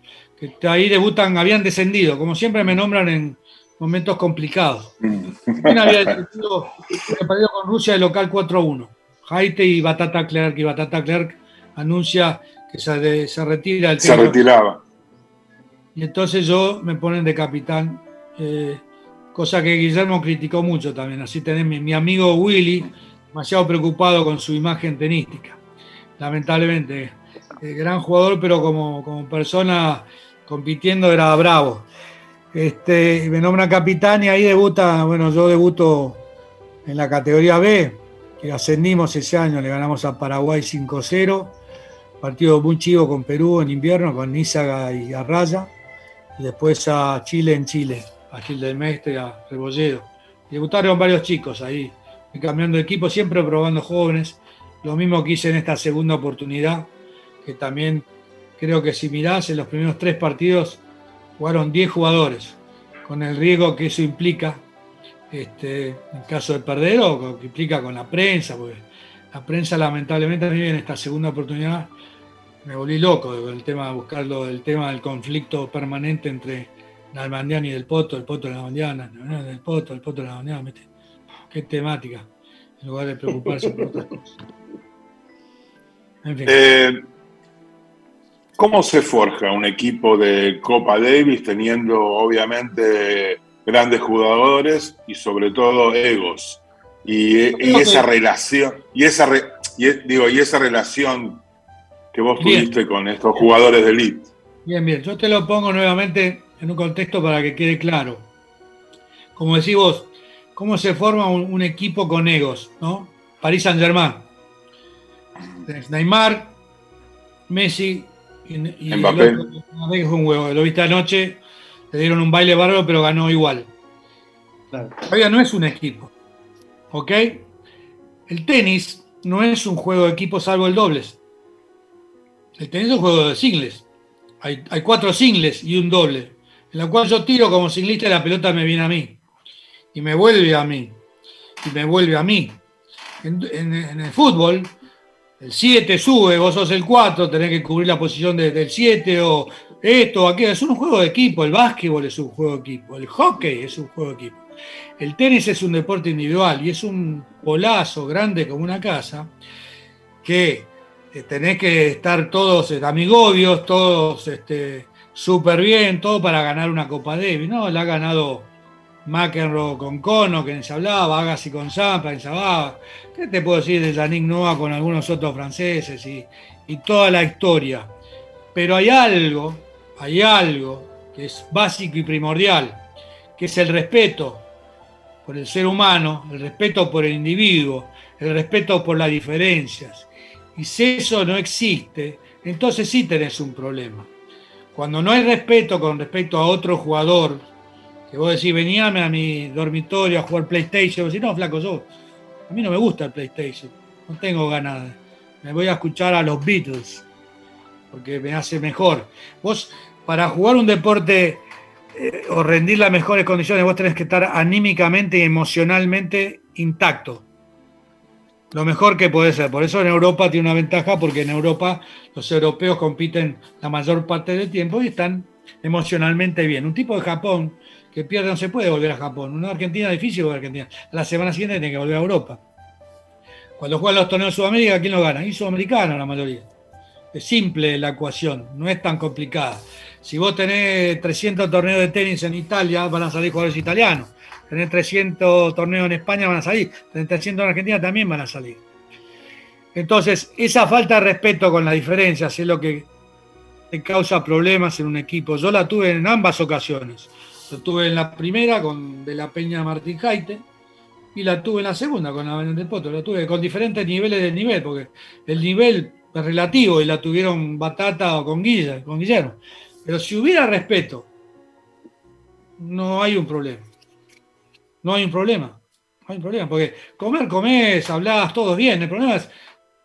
Que ahí debutan, habían descendido. Como siempre me nombran en momentos complicados. También había perdido con Rusia de local 4-1. Haite y Batata Clerk. Y Batata Clerk anuncia que se, se retira el Se retiraba. Y entonces yo me ponen de capitán. Eh, cosa que Guillermo criticó mucho también. Así tenés mi, mi amigo Willy, demasiado preocupado con su imagen tenística lamentablemente. Eh, gran jugador, pero como, como, persona compitiendo era bravo. Este, me nombra capitán y ahí debuta, bueno, yo debuto en la categoría B, que ascendimos ese año, le ganamos a Paraguay 5-0, partido muy chivo con Perú en invierno, con Nízaga y Arraya, y después a Chile en Chile, a Gil del Mestre a Rebolledo. debutaron varios chicos ahí, cambiando de equipo, siempre probando jóvenes. Lo mismo que hice en esta segunda oportunidad, que también creo que si mirás, en los primeros tres partidos jugaron 10 jugadores, con el riesgo que eso implica, este, en caso de perder o que implica con la prensa, porque la prensa lamentablemente a mí en esta segunda oportunidad me volví loco con el tema de buscarlo, el tema del conflicto permanente entre la Almandiana y del Poto, el Poto de la Almandiana, el Poto, el Poto de la Almandiana, qué temática, en lugar de preocuparse por otras cosas. En fin. Eh, ¿Cómo se forja un equipo de Copa Davis teniendo obviamente grandes jugadores y sobre todo egos? Y, esa relación, y esa digo, y esa relación que vos tuviste con estos jugadores de elite. Bien, bien, yo te lo pongo nuevamente en un contexto para que quede claro. Como decís vos, ¿cómo se forma un, equipo con egos? ¿no? París Saint Germain. Neymar, Messi y, y Mbappé. es un huevo. Lo viste anoche, le dieron un baile bárbaro, pero ganó igual. Todavía no es un equipo. ¿Ok? El tenis no es un juego de equipo salvo el dobles. El tenis es un juego de singles. Hay, cuatro singles y un doble en la cual yo tiro como singlista y la pelota me viene a mí. Y me vuelve a mí. Y me vuelve a mí. En, el fútbol, el 7 sube, vos sos el 4, tenés que cubrir la posición del 7 o esto o aquello. Es un juego de equipo. El básquetbol es un juego de equipo. El hockey es un juego de equipo. El tenis es un deporte individual y es un polazo grande como una casa que eh, tenés que estar todos eh, amigobios, todos este, súper bien, todo para ganar una Copa Davis, ¿no? La ha ganado McEnroe con Cono, que se hablaba, Agassi con Zampa, se hablaba. ¿Qué te puedo decir de Yannick Noah con algunos otros franceses y, y toda la historia? Pero hay algo, hay algo que es básico y primordial, que es el respeto por el ser humano, el respeto por el individuo, el respeto por las diferencias. Y si eso no existe, entonces sí tenés un problema. Cuando no hay respeto con respecto a otro jugador, que vos decís, veníame a mi dormitorio a jugar PlayStation, vos decís, no, flaco, yo, a mí no me gusta el PlayStation, no tengo ganas, me voy a escuchar a los Beatles, porque me hace mejor. Vos, para jugar un deporte eh, o rendir las mejores condiciones, vos tenés que estar anímicamente y emocionalmente intacto lo mejor que puede ser. Por eso en Europa tiene una ventaja, porque en Europa los europeos compiten la mayor parte del tiempo y están emocionalmente bien. Un tipo de Japón que pierde no se puede volver a Japón. Una Argentina difícil volver a Argentina. La semana siguiente tiene que volver a Europa. Cuando juegan los torneos de Sudamérica, ¿quién lo gana? Y Sudamericano la mayoría. Es simple la ecuación, no es tan complicada. Si vos tenés 300 torneos de tenis en Italia, van a salir jugadores italianos tener 300 torneos en España van a salir, tener 300 en Argentina también van a salir. Entonces, esa falta de respeto con las diferencias es lo que te causa problemas en un equipo. Yo la tuve en ambas ocasiones. Lo tuve en la primera con De la Peña Martín Jaite y la tuve en la segunda con la del Poto. La tuve con diferentes niveles de nivel, porque el nivel es relativo y la tuvieron Batata o con, Guilla, con Guillermo. Pero si hubiera respeto, no hay un problema no hay un problema. No hay un problema, porque comer, comés, hablás, todo bien. El problema es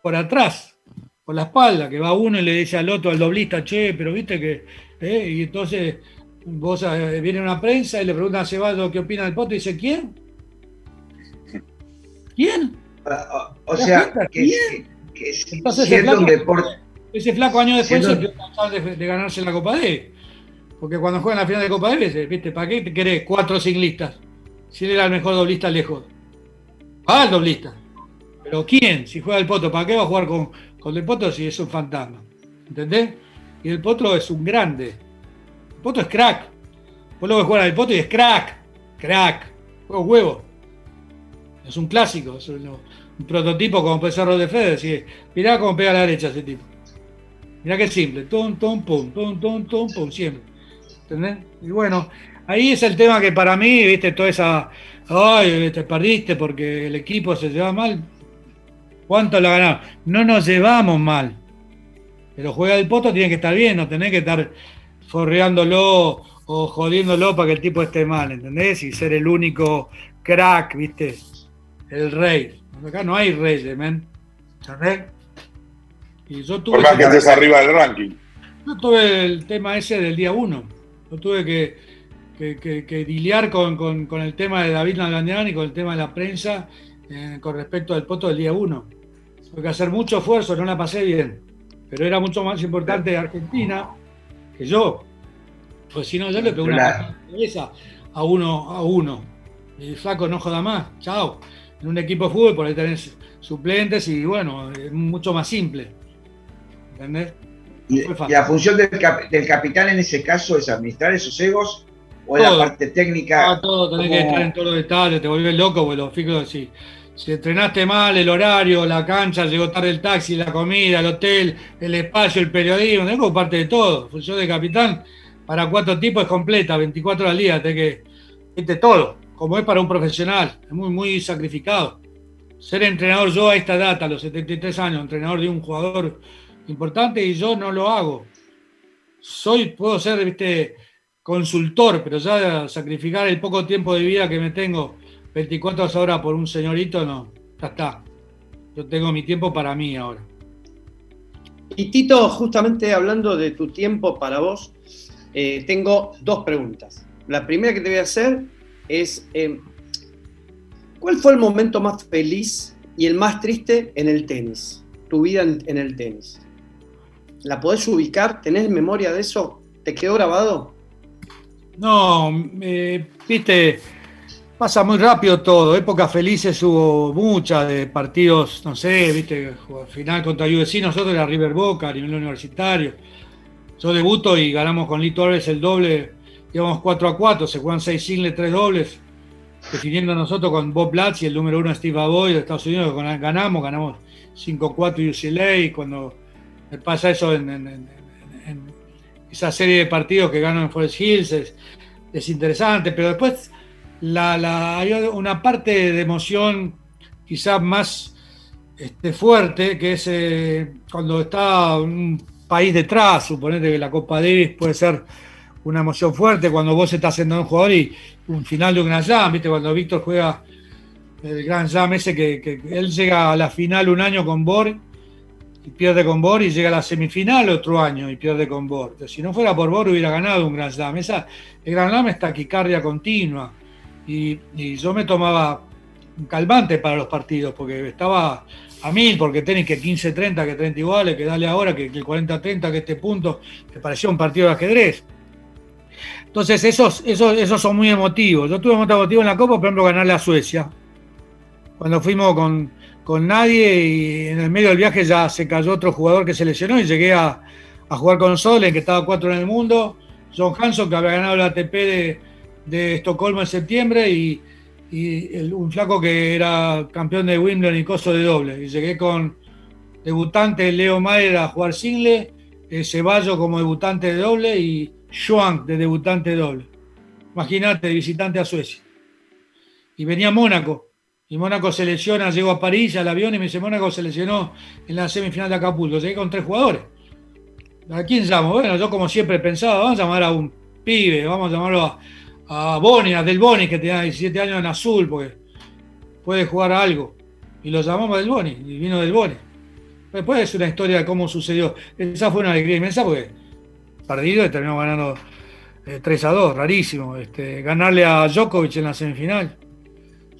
por atrás, por la espalda, que va uno y le dice al otro, al doblista, che, pero viste que. Eh", y entonces vos eh, viene una prensa y le preguntan a Ceballos qué opina del poto y dice, ¿quién? ¿Quién? Ah, o, sea, que, entonces, siendo un deporte. Ese flaco año después se de, de, ganarse la Copa D. Porque cuando juegan la final de Copa D, ¿viste? ¿Para qué te querés cuatro ciclistas? Si él era el mejor doblista lejos. Va el doblista. Pero ¿quién? Si juega el Potro, ¿para qué va a jugar con, con el Potro si es un fantasma? ¿Entendés? Y el Potro es un grande. El Potro es crack. Vos lo ves jugar al Potro y es crack. Crack. Juego huevo. Es un clásico. Es un, prototipo como ser de Fede. mirá cómo pega a la derecha ese tipo. Mirá qué simple. Tum, tum, pum, tum, tum, tum, pum, siempre. ¿Entendés? Y bueno, Ahí es el tema que para mí, viste, toda esa. Ay, te perdiste porque el equipo se lleva mal. ¿Cuánto la ganamos? No nos llevamos mal. Pero juega el poto, tiene que estar bien, no tenés que estar forreándolo o jodiéndolo para que el tipo esté mal, ¿entendés? Y ser el único crack, ¿viste? El rey. Acá no hay reyes, men. ¿Entendés? Y yo tuve Por más que estés arriba del ranking. Yo tuve el tema ese del día uno. Yo tuve que, que, que, que lidiar con, con- con el tema de David Nalbandián y con el tema de la prensa eh, con respecto al poto del día uno. Tuve que hacer mucho esfuerzo, no la pasé bien. Pero era mucho más importante Argentina que yo. Pues si no, yo le pego una cabeza a uno a uno. Y flaco, no joda más. Chao. En un equipo de fútbol por ahí tenés suplentes y bueno, es mucho más simple. ¿Entendés? Y, y la función del, cap- del capitán en ese caso es administrar esos egos o es la Todo. parte técnica. Ah, todo, tenés que estar en todos los detalles, te volvés loco, porque los fijos si, si entrenaste mal, el horario, la cancha, llegó tarde el taxi, la comida, el hotel, el espacio, el periodismo, tenés como parte de todo. Función de capitán para cuatro tipos es completa, 24 horas al día, tenés que viste, todo, como es para un profesional, es muy, muy sacrificado. Ser entrenador yo a esta data, a los 73 años, entrenador de un jugador importante y yo no lo hago. Soy, puedo ser, viste, consultor, pero ya sacrificar el poco tiempo de vida que me tengo, 24 horas por un señorito, no, ya está. Yo tengo mi tiempo para mí ahora. Y Tito, justamente hablando de tu tiempo para vos, eh, tengo dos preguntas. La primera que te voy a hacer es, eh, ¿cuál fue el momento más feliz y el más triste en el tenis? Tu vida en, en el tenis. ¿La podés ubicar? ¿Tenés memoria de eso? ¿Te quedó grabado? No, eh, viste, pasa muy rápido todo. Épocas felices hubo muchas de partidos, no sé, viste, final contra USC, nosotros era River Boca a nivel universitario. Yo debuto y ganamos con Lito Alves el doble, íbamos 4 a 4, se juegan 6 singles, 3 dobles, definiendo nosotros con Bob Platz y el número uno Steve Aboy de Estados Unidos, ganamos, ganamos 5-4 UCLA y cuando me pasa eso en- en- en esa serie de partidos que ganan Forest Hills es, es interesante, pero después la, la- hay una parte de emoción quizás más este, fuerte, que es eh, cuando está un país detrás, suponete que la Copa Davis puede ser una emoción fuerte cuando vos estás siendo un jugador y un final de un Grand Slam, ¿viste? Cuando Víctor juega el Grand Slam ese que, él llega a la final un año con Borg y pierde con Borg y llega a la semifinal otro año y pierde con. Entonces, si no fuera por Borg hubiera ganado un Grand Slam. Esa, el Grand Slam es taquicardia continua y, y yo me tomaba un calmante para los partidos porque estaba a mil, porque tenis que 15-30, que 30 iguales, que dale ahora, que, que el 40-30, que este punto, que parecía un partido de ajedrez. Entonces, esos, esos, esos son muy emotivos. Yo tuve muy emotivo en la Copa, por ejemplo, ganarle a Suecia. Cuando fuimos con, con nadie y en el medio del viaje ya se cayó otro jugador que se lesionó y llegué a, a jugar con Solen, que estaba cuatro en el mundo. John Hanson, que había ganado la ATP de, Estocolmo en septiembre, y, un flaco que era campeón de Wimbledon y coso de doble. Y llegué con debutante Leo Mayer a jugar single, eh, Ceballo como debutante de doble y Schwank de debutante de doble. Imagínate, visitante a Suecia. Y venía Mónaco. Y Mónaco se lesiona, llego a París al avión y me dice, Mónaco se lesionó en la semifinal de Acapulco. Llegué con tres jugadores. ¿A quién llamo? Bueno, yo como siempre pensaba, vamos a llamar a un pibe, vamos a llamarlo a, Boni, a Del Boni, que tenía 17 años en azul, porque puede jugar a algo. Y lo llamamos Del Boni, y vino Del Boni. Después es una historia de cómo sucedió. Esa fue una alegría inmensa porque perdido y terminamos ganando eh, 3 a 2, rarísimo. Este, ganarle a Djokovic en la semifinal.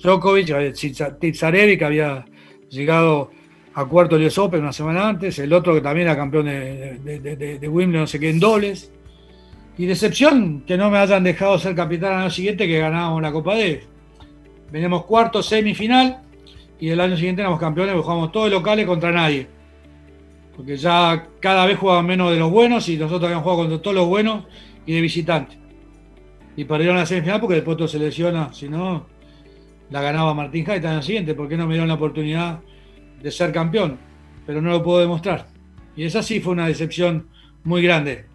Djokovic, eh, Titsarevic que había llegado a cuarto de US Open una semana antes, el otro que también era campeón de, de, Wimbledon, no sé qué, en dobles. Y decepción que no me hayan dejado ser capitán al año siguiente que ganábamos la Copa Davis. Veníamos cuarto, semifinal, y el año siguiente éramos campeones, jugamos todos locales contra nadie. Porque ya cada vez jugaban menos de los buenos y nosotros habíamos jugado contra todos los buenos y de visitantes. Y perdieron la semifinal porque después todo se lesiona, si no, la ganaba Martín Gaita el año siguiente. ¿Por qué no me dieron la oportunidad de ser campeón? Pero no lo puedo demostrar. Y esa sí fue una decepción muy grande.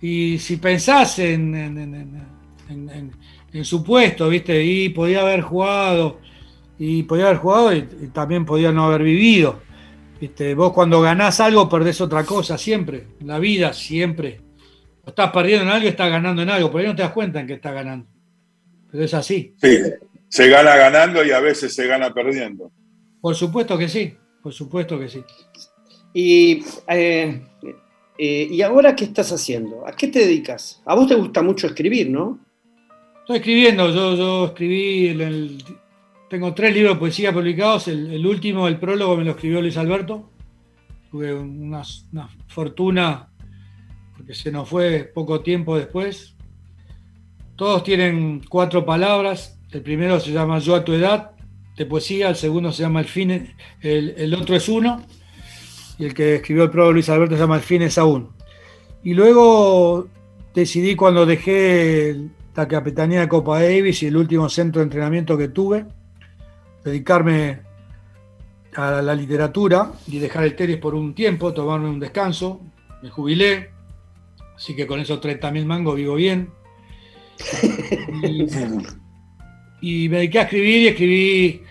Y si pensás en, en- en- en- en- en- en su puesto, ¿viste? Y podía haber jugado, y podía haber jugado y, también podía no haber vivido. ¿Viste? Vos cuando ganás algo perdés otra cosa, siempre. En la vida, siempre. Estás perdiendo en algo estás ganando en algo. Por ahí no te das cuenta en que estás ganando. Pero es así. Sí. Se gana ganando y a veces se gana perdiendo. Por supuesto que sí, por supuesto que sí. Y, eh, eh, ¿Y ahora qué estás haciendo? ¿A qué te dedicas? A vos te gusta mucho escribir, ¿no? Estoy escribiendo, yo, yo escribí, el- el- tengo tres libros de poesía publicados, el, el último, el prólogo, me lo escribió Luis Alberto. Tuve una, una fortuna porque se nos fue poco tiempo después. Todos tienen cuatro palabras. El primero se llama Yo a tu edad, de poesía. El segundo se llama El fin, el, el otro es uno. Y el que escribió el prólogo Luis Alberto se llama El fin es aún. Y luego decidí cuando dejé la capitanía de Copa Davis y el último centro de entrenamiento que tuve, dedicarme a la literatura y dejar el tenis por un tiempo, tomarme un descanso. Me jubilé, así que con esos 30 mil mangos vivo bien. y me dediqué a escribir y escribí.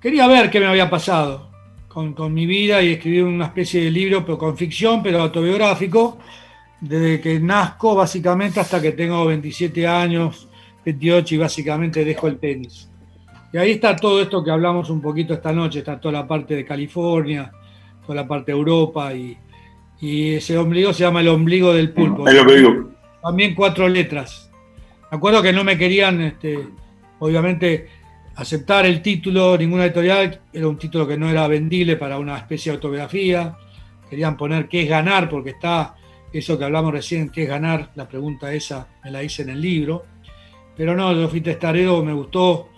Quería ver qué me había pasado con, con mi vida y escribí una especie de libro, pero con ficción, pero autobiográfico, desde que nazco básicamente hasta que tengo 27 años, 28 y básicamente dejo el tenis. Y ahí está todo esto que hablamos un poquito esta noche, está toda la parte de California, toda la parte de Europa y, y ese ombligo se llama el ombligo del pulpo. El ombligo. También cuatro letras. Me acuerdo que no me querían, este, obviamente, aceptar el título, ninguna editorial, era un título que no era vendible para una especie de autobiografía. Querían poner qué es ganar, porque está eso que hablamos recién, qué es ganar, la pregunta esa me la hice en el libro. Pero no, yo fui testarero, me gustó.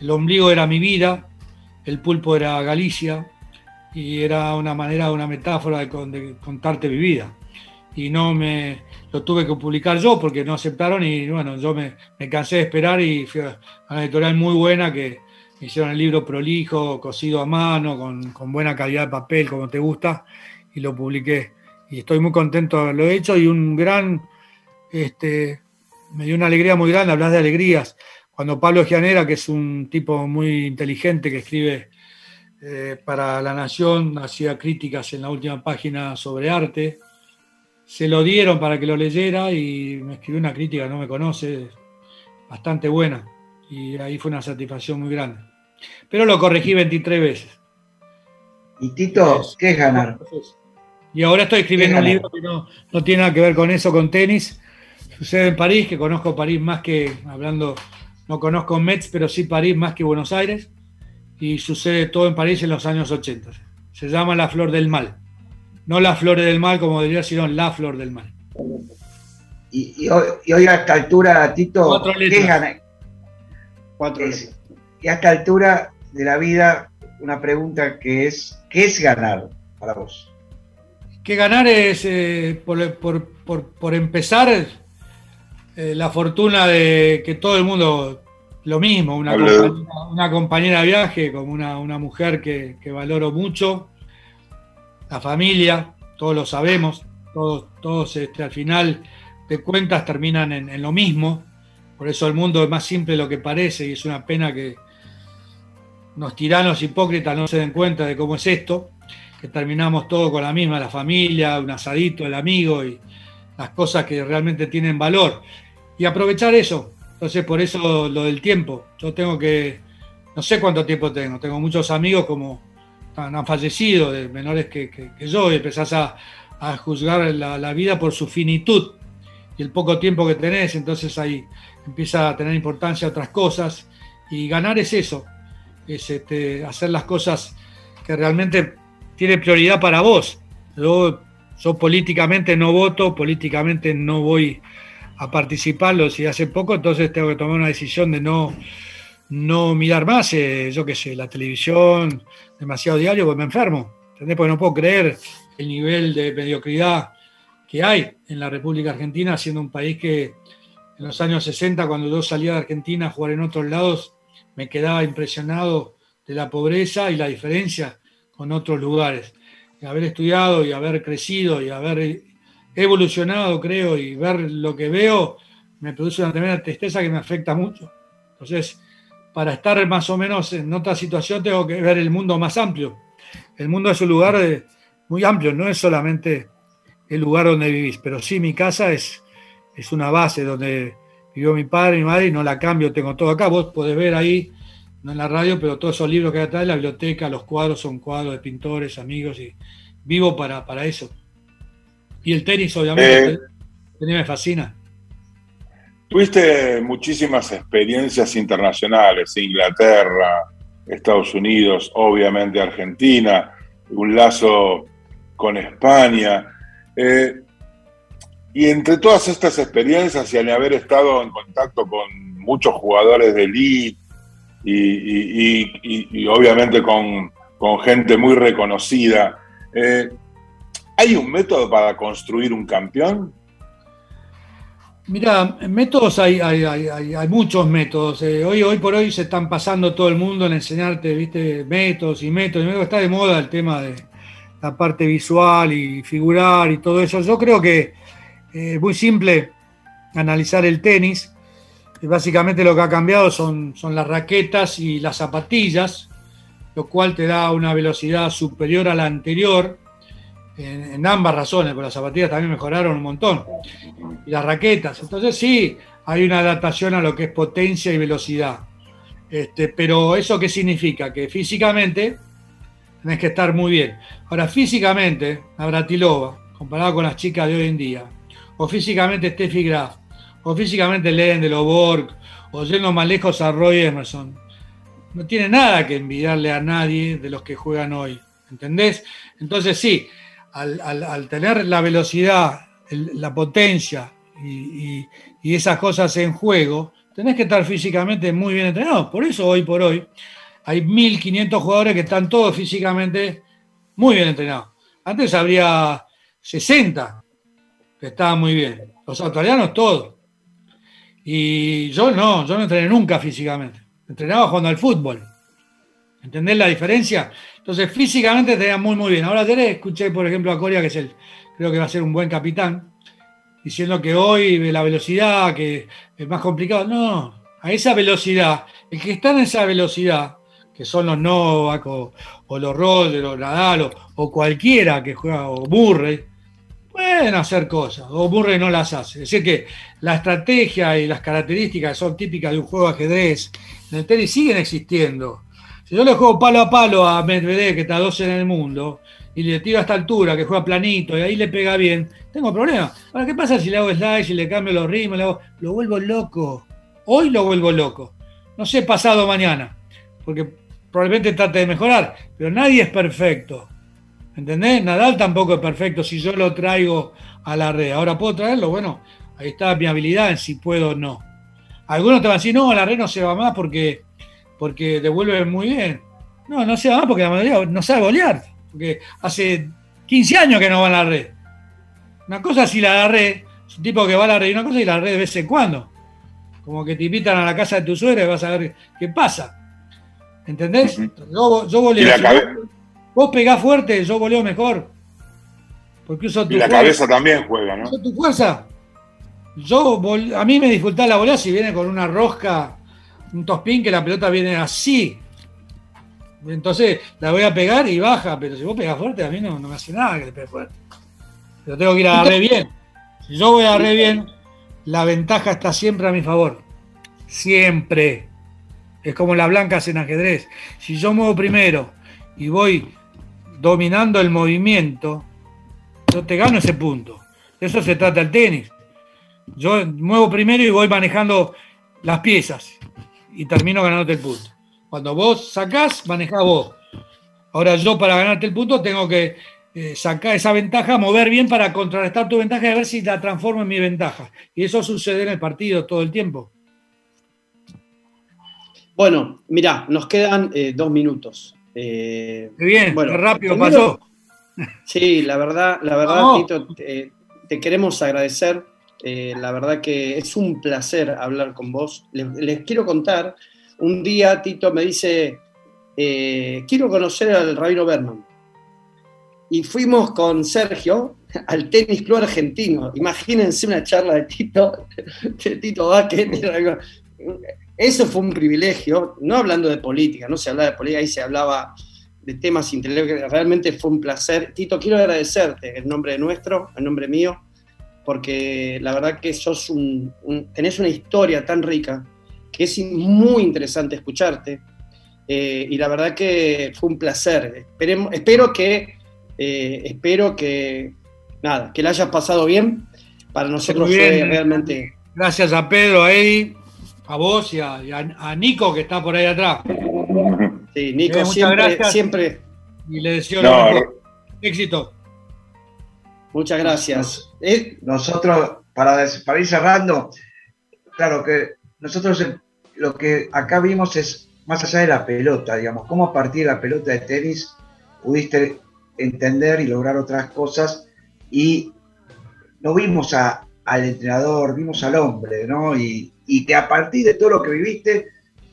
El ombligo era mi vida, el pulpo era Galicia, y era una manera, una metáfora de, con- de contarte mi vida. Y no me lo tuve que publicar yo porque no aceptaron y bueno, yo me, cansé de esperar y fui a una editorial muy buena que hicieron el libro prolijo, cosido a mano, con, con buena calidad de papel, como te gusta, y lo publiqué. Y estoy muy contento de haberlo hecho y un gran, este, me dio una alegría muy grande, hablas de alegrías. Cuando Pablo Gianera, que es un tipo muy inteligente que escribe eh, para La Nación, hacía críticas en la última página sobre arte, se lo dieron para que lo leyera y me escribió una crítica, no me conoce, bastante buena. Y ahí fue una satisfacción muy grande. Pero lo corregí 23 veces. Y Tito, ¿qué es ganar? Y ahora estoy escribiendo ¿Qué un libro que no, no tiene nada que ver con eso, con tenis. Sucede en París, que conozco París más que, hablando, no conozco Metz, pero sí París más que Buenos Aires. Y sucede todo en París en los años 80. Se llama La Flor del Mal. No las flores del mal, como diría, sino la flor del mal. Y, y hoy, y hoy a esta altura, Tito, Cuatro. Cuatro Es- y a esta altura de la vida, una pregunta que es, ¿qué es ganar para vos? Que ganar es, eh, por, por- por- por empezar, eh, la fortuna de que todo el mundo, lo mismo, una, compañera, una compañera de viaje, como una, una mujer que, que valoro mucho, la familia, todos lo sabemos, todos, todos este, al final de cuentas terminan en, en lo mismo, por eso el mundo es más simple de lo que parece y es una pena que los tiranos hipócritas no se den cuenta de cómo es esto que terminamos todo con la misma, la familia, un asadito, el amigo y las cosas que realmente tienen valor. Y aprovechar eso. Entonces, por eso lo del tiempo. Yo tengo que, no sé cuánto tiempo tengo, tengo muchos amigos como han, fallecido, de menores que, que- yo, y empezás a, a juzgar la, la vida por su finitud y el poco tiempo que tenés, entonces ahí empieza a tener importancia otras cosas. Y ganar es eso, es este, hacer las cosas que realmente tiene prioridad para vos. Yo, yo políticamente no voto, políticamente no voy a participarlo si hace poco, entonces tengo que tomar una decisión de no, no mirar más, eh, yo qué sé, la televisión, demasiado diario, porque me enfermo. ¿entendés? Porque no puedo creer el nivel de mediocridad que hay en la República Argentina, siendo un país que en los años 60, cuando yo salía de Argentina a jugar en otros lados, me quedaba impresionado de la pobreza y la diferencia con otros lugares. Y haber estudiado y haber crecido y haber evolucionado, creo, y ver lo que veo, me produce una tremenda tristeza que me afecta mucho. Entonces, para estar más o menos en otra situación, tengo que ver el mundo más amplio. El mundo es un lugar de- muy amplio, no es solamente el lugar donde vivís, pero sí mi casa es, es una base donde vivió mi padre y mi madre y no la cambio, tengo todo acá. Vos podés ver ahí no en la radio, pero todos esos libros que hay atrás, la biblioteca, los cuadros son cuadros de pintores, amigos, y vivo para, para eso. Y el tenis, obviamente, Eh. el tenis me fascina. Tuviste muchísimas experiencias internacionales, Inglaterra, Estados Unidos, obviamente Argentina, un lazo con España. Eh, y entre todas estas experiencias y al haber estado en contacto con muchos jugadores de elite y, obviamente con, con gente muy reconocida, eh, ¿hay un método para construir un campeón? Mira, métodos hay, hay, hay, hay- muchos métodos. Eh, hoy, hoy por hoy se están pasando todo el mundo en enseñarte, viste, métodos y métodos. y. Está de moda el tema de la parte visual y figurar y todo eso. Yo creo que eh, es muy simple analizar el tenis. Y básicamente lo que ha cambiado son, son las raquetas y las zapatillas, lo cual te da una velocidad superior a la anterior en, ambas razones, porque las zapatillas también mejoraron un montón y las raquetas. Entonces sí, hay una adaptación a lo que es potencia y velocidad. Este, pero ¿eso qué significa? Que físicamente tenés que estar muy bien. Ahora, físicamente, Navratilova, comparado con las chicas de hoy en día, o físicamente Steffi Graf, o físicamente Len de Loborg, o yendo más lejos a Roy Emerson, no tiene nada que envidiarle a nadie de los que juegan hoy. ¿Entendés? Entonces sí, al, tener la velocidad, el- la potencia y esas cosas en juego, tenés que estar físicamente muy bien entrenado. Por eso hoy por hoy hay 1.500 jugadores que están todos físicamente muy bien entrenados. Antes habría 60 que estaban muy bien. Los australianos todos. Y yo no, yo no entrené nunca físicamente. Entrenaba jugando al fútbol. ¿Entendés la diferencia? Entonces, físicamente tenía muy, muy bien. Ahora ayer escuché, por ejemplo, a Coria, que es el, creo que va a ser un buen capitán, diciendo que hoy la velocidad, que es más complicado. No, a esa velocidad, el que está en esa velocidad, que son los Novak o, los Roger o Nadal o, o cualquiera que juega, o Murray, pueden hacer cosas, o Murray no las hace. Es decir, que la estrategia y las características son típicas de un juego de ajedrez en el siguen existiendo. Si yo le juego palo a palo a Medvedev, que está 12 en el mundo, y le tiro a esta altura, que juega planito, y ahí le pega bien, tengo problemas. Ahora, ¿qué pasa si le hago slide, si le cambio los ritmos, le hago- lo vuelvo loco? Hoy lo vuelvo loco. No sé, pasado mañana, porque probablemente trate de mejorar, pero nadie es perfecto. ¿Entendés? Nadal tampoco es perfecto si yo lo traigo a la red. Ahora puedo traerlo, bueno, ahí está mi habilidad en si puedo o no. Algunos te van a decir, no, a la red no se va más porque, porque devuelve muy bien. No, no se va más porque la mayoría no sabe golear. Porque hace 15 años que no va a la red. Una cosa a la red, es un tipo que va a la red, y una cosa a la red de vez en cuando. Como que te invitan a la casa de tu suegra y vas a ver qué pasa. ¿Entendés? Yo, yo voleo. Si vos, vos pegás fuerte, yo voleo mejor. Porque uso tu Y la fuerza. cabeza también juega, ¿no? Uso tu fuerza. Yo, a mí me disfruta la bola si viene con una rosca, un tospín, que la pelota viene así. Entonces la voy a pegar y baja, pero si vos pegás fuerte, a mí no, no me hace nada que le pegue fuerte. Pero tengo que ir a red bien. Si yo voy a red bien, la ventaja está siempre a mi favor. Siempre. Es como las blancas en ajedrez. Si yo muevo primero y voy dominando el movimiento, yo te gano ese punto. De eso se trata el tenis. Yo muevo primero y voy manejando las piezas y termino ganándote el punto. Cuando vos sacás, manejás vos. Ahora yo para ganarte el punto tengo que eh, sacar esa ventaja, mover bien para contrarrestar tu ventaja y a ver si la transformo en mi ventaja. Y eso sucede en el partido todo el tiempo. Bueno, mirá, nos quedan eh, dos minutos. Eh, Qué bien, bueno, rápido primero- pasó. Sí, la verdad, la verdad. Tito, te, te queremos agradecer. Eh, la verdad que es un placer hablar con vos. Les, quiero contar, un día Tito me dice, eh, quiero conocer al Rabino Berman. Y fuimos con Sergio al Tenis Club Argentino. Imagínense una charla de Tito, de Tito Vázquez. Eso fue un privilegio, no hablando de política, no se hablaba de política, ahí se hablaba de temas intelectuales. Realmente fue un placer. Tito, quiero agradecerte en nombre nuestro, en nombre mío, porque la verdad que sos un, un- tenés una historia tan rica que es muy interesante escucharte. eh, y la verdad que fue un placer. Esperemos, espero que, eh, espero que, nada, que la hayas pasado bien. Para nosotros fue realmente... Gracias a Pedro, a Eddie, a vos y a, y a- a Nico que está por ahí atrás. Sí, Nico, Eh, muchas siempre, gracias. siempre, Y le deseo No. Éxito. Muchas gracias. Nosotros, para, para ir cerrando, claro que nosotros lo que acá vimos es más allá de la pelota, digamos, cómo a partir de la pelota de tenis pudiste entender y lograr otras cosas y no vimos a- al entrenador, vimos al hombre, ¿no? Y, y que a partir de todo lo que viviste,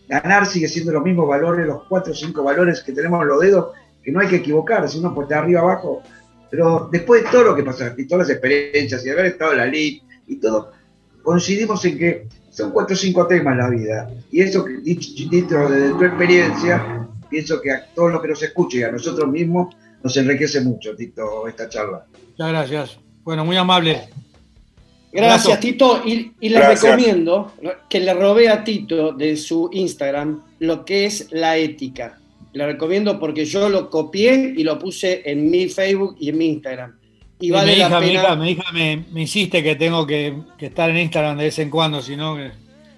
ganar sigue siendo los mismos valores, los cuatro o cinco valores que tenemos en los dedos, que no hay que equivocarse, uno por de arriba abajo. Pero después de todo lo que pasaste, y todas las experiencias, y haber estado en la LID y todo, coincidimos en que son cuatro o cinco temas en la vida. Y eso, que, dicho, dicho desde tu experiencia, pienso que a todos los que nos escuchen y a nosotros mismos nos enriquece mucho, Tito, esta charla. Muchas gracias. Bueno, muy amable. Gracias. Tito. Y, y les Gracias. recomiendo que le robé a Tito de su Instagram lo que es la ética. Le recomiendo porque yo lo copié y lo puse en mi Facebook y en mi Instagram. Y vale mi hija, la mi pena. hija, mi hija me, me insiste que tengo que, que estar en Instagram de vez en cuando, si no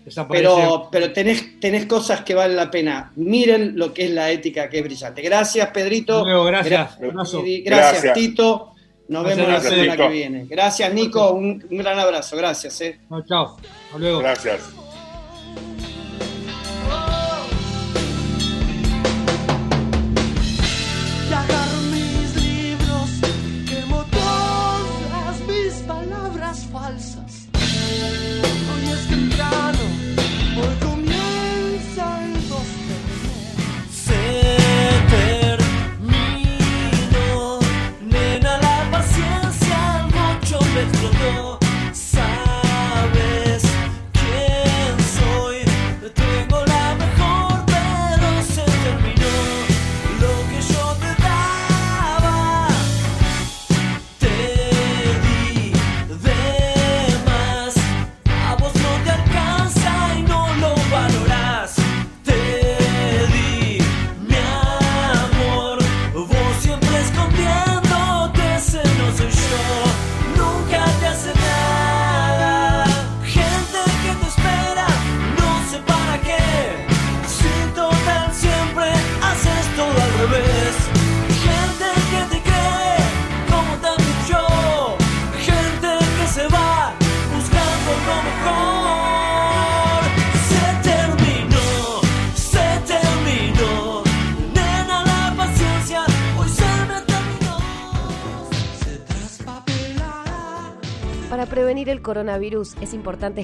desaparece. Pero, pero tenés, tenés cosas que valen la pena. Miren lo que es la ética, que es brillante. Gracias, Pedrito. Luego, gracias. Gra-. Gracias, Gracias, Gracias. Tito. Nos Gracias, vemos la semana Tito. que viene. Gracias, Nico. Un, un gran abrazo. Gracias. eh. No, chao. Hasta luego. Gracias. Prevenir el coronavirus. Es importante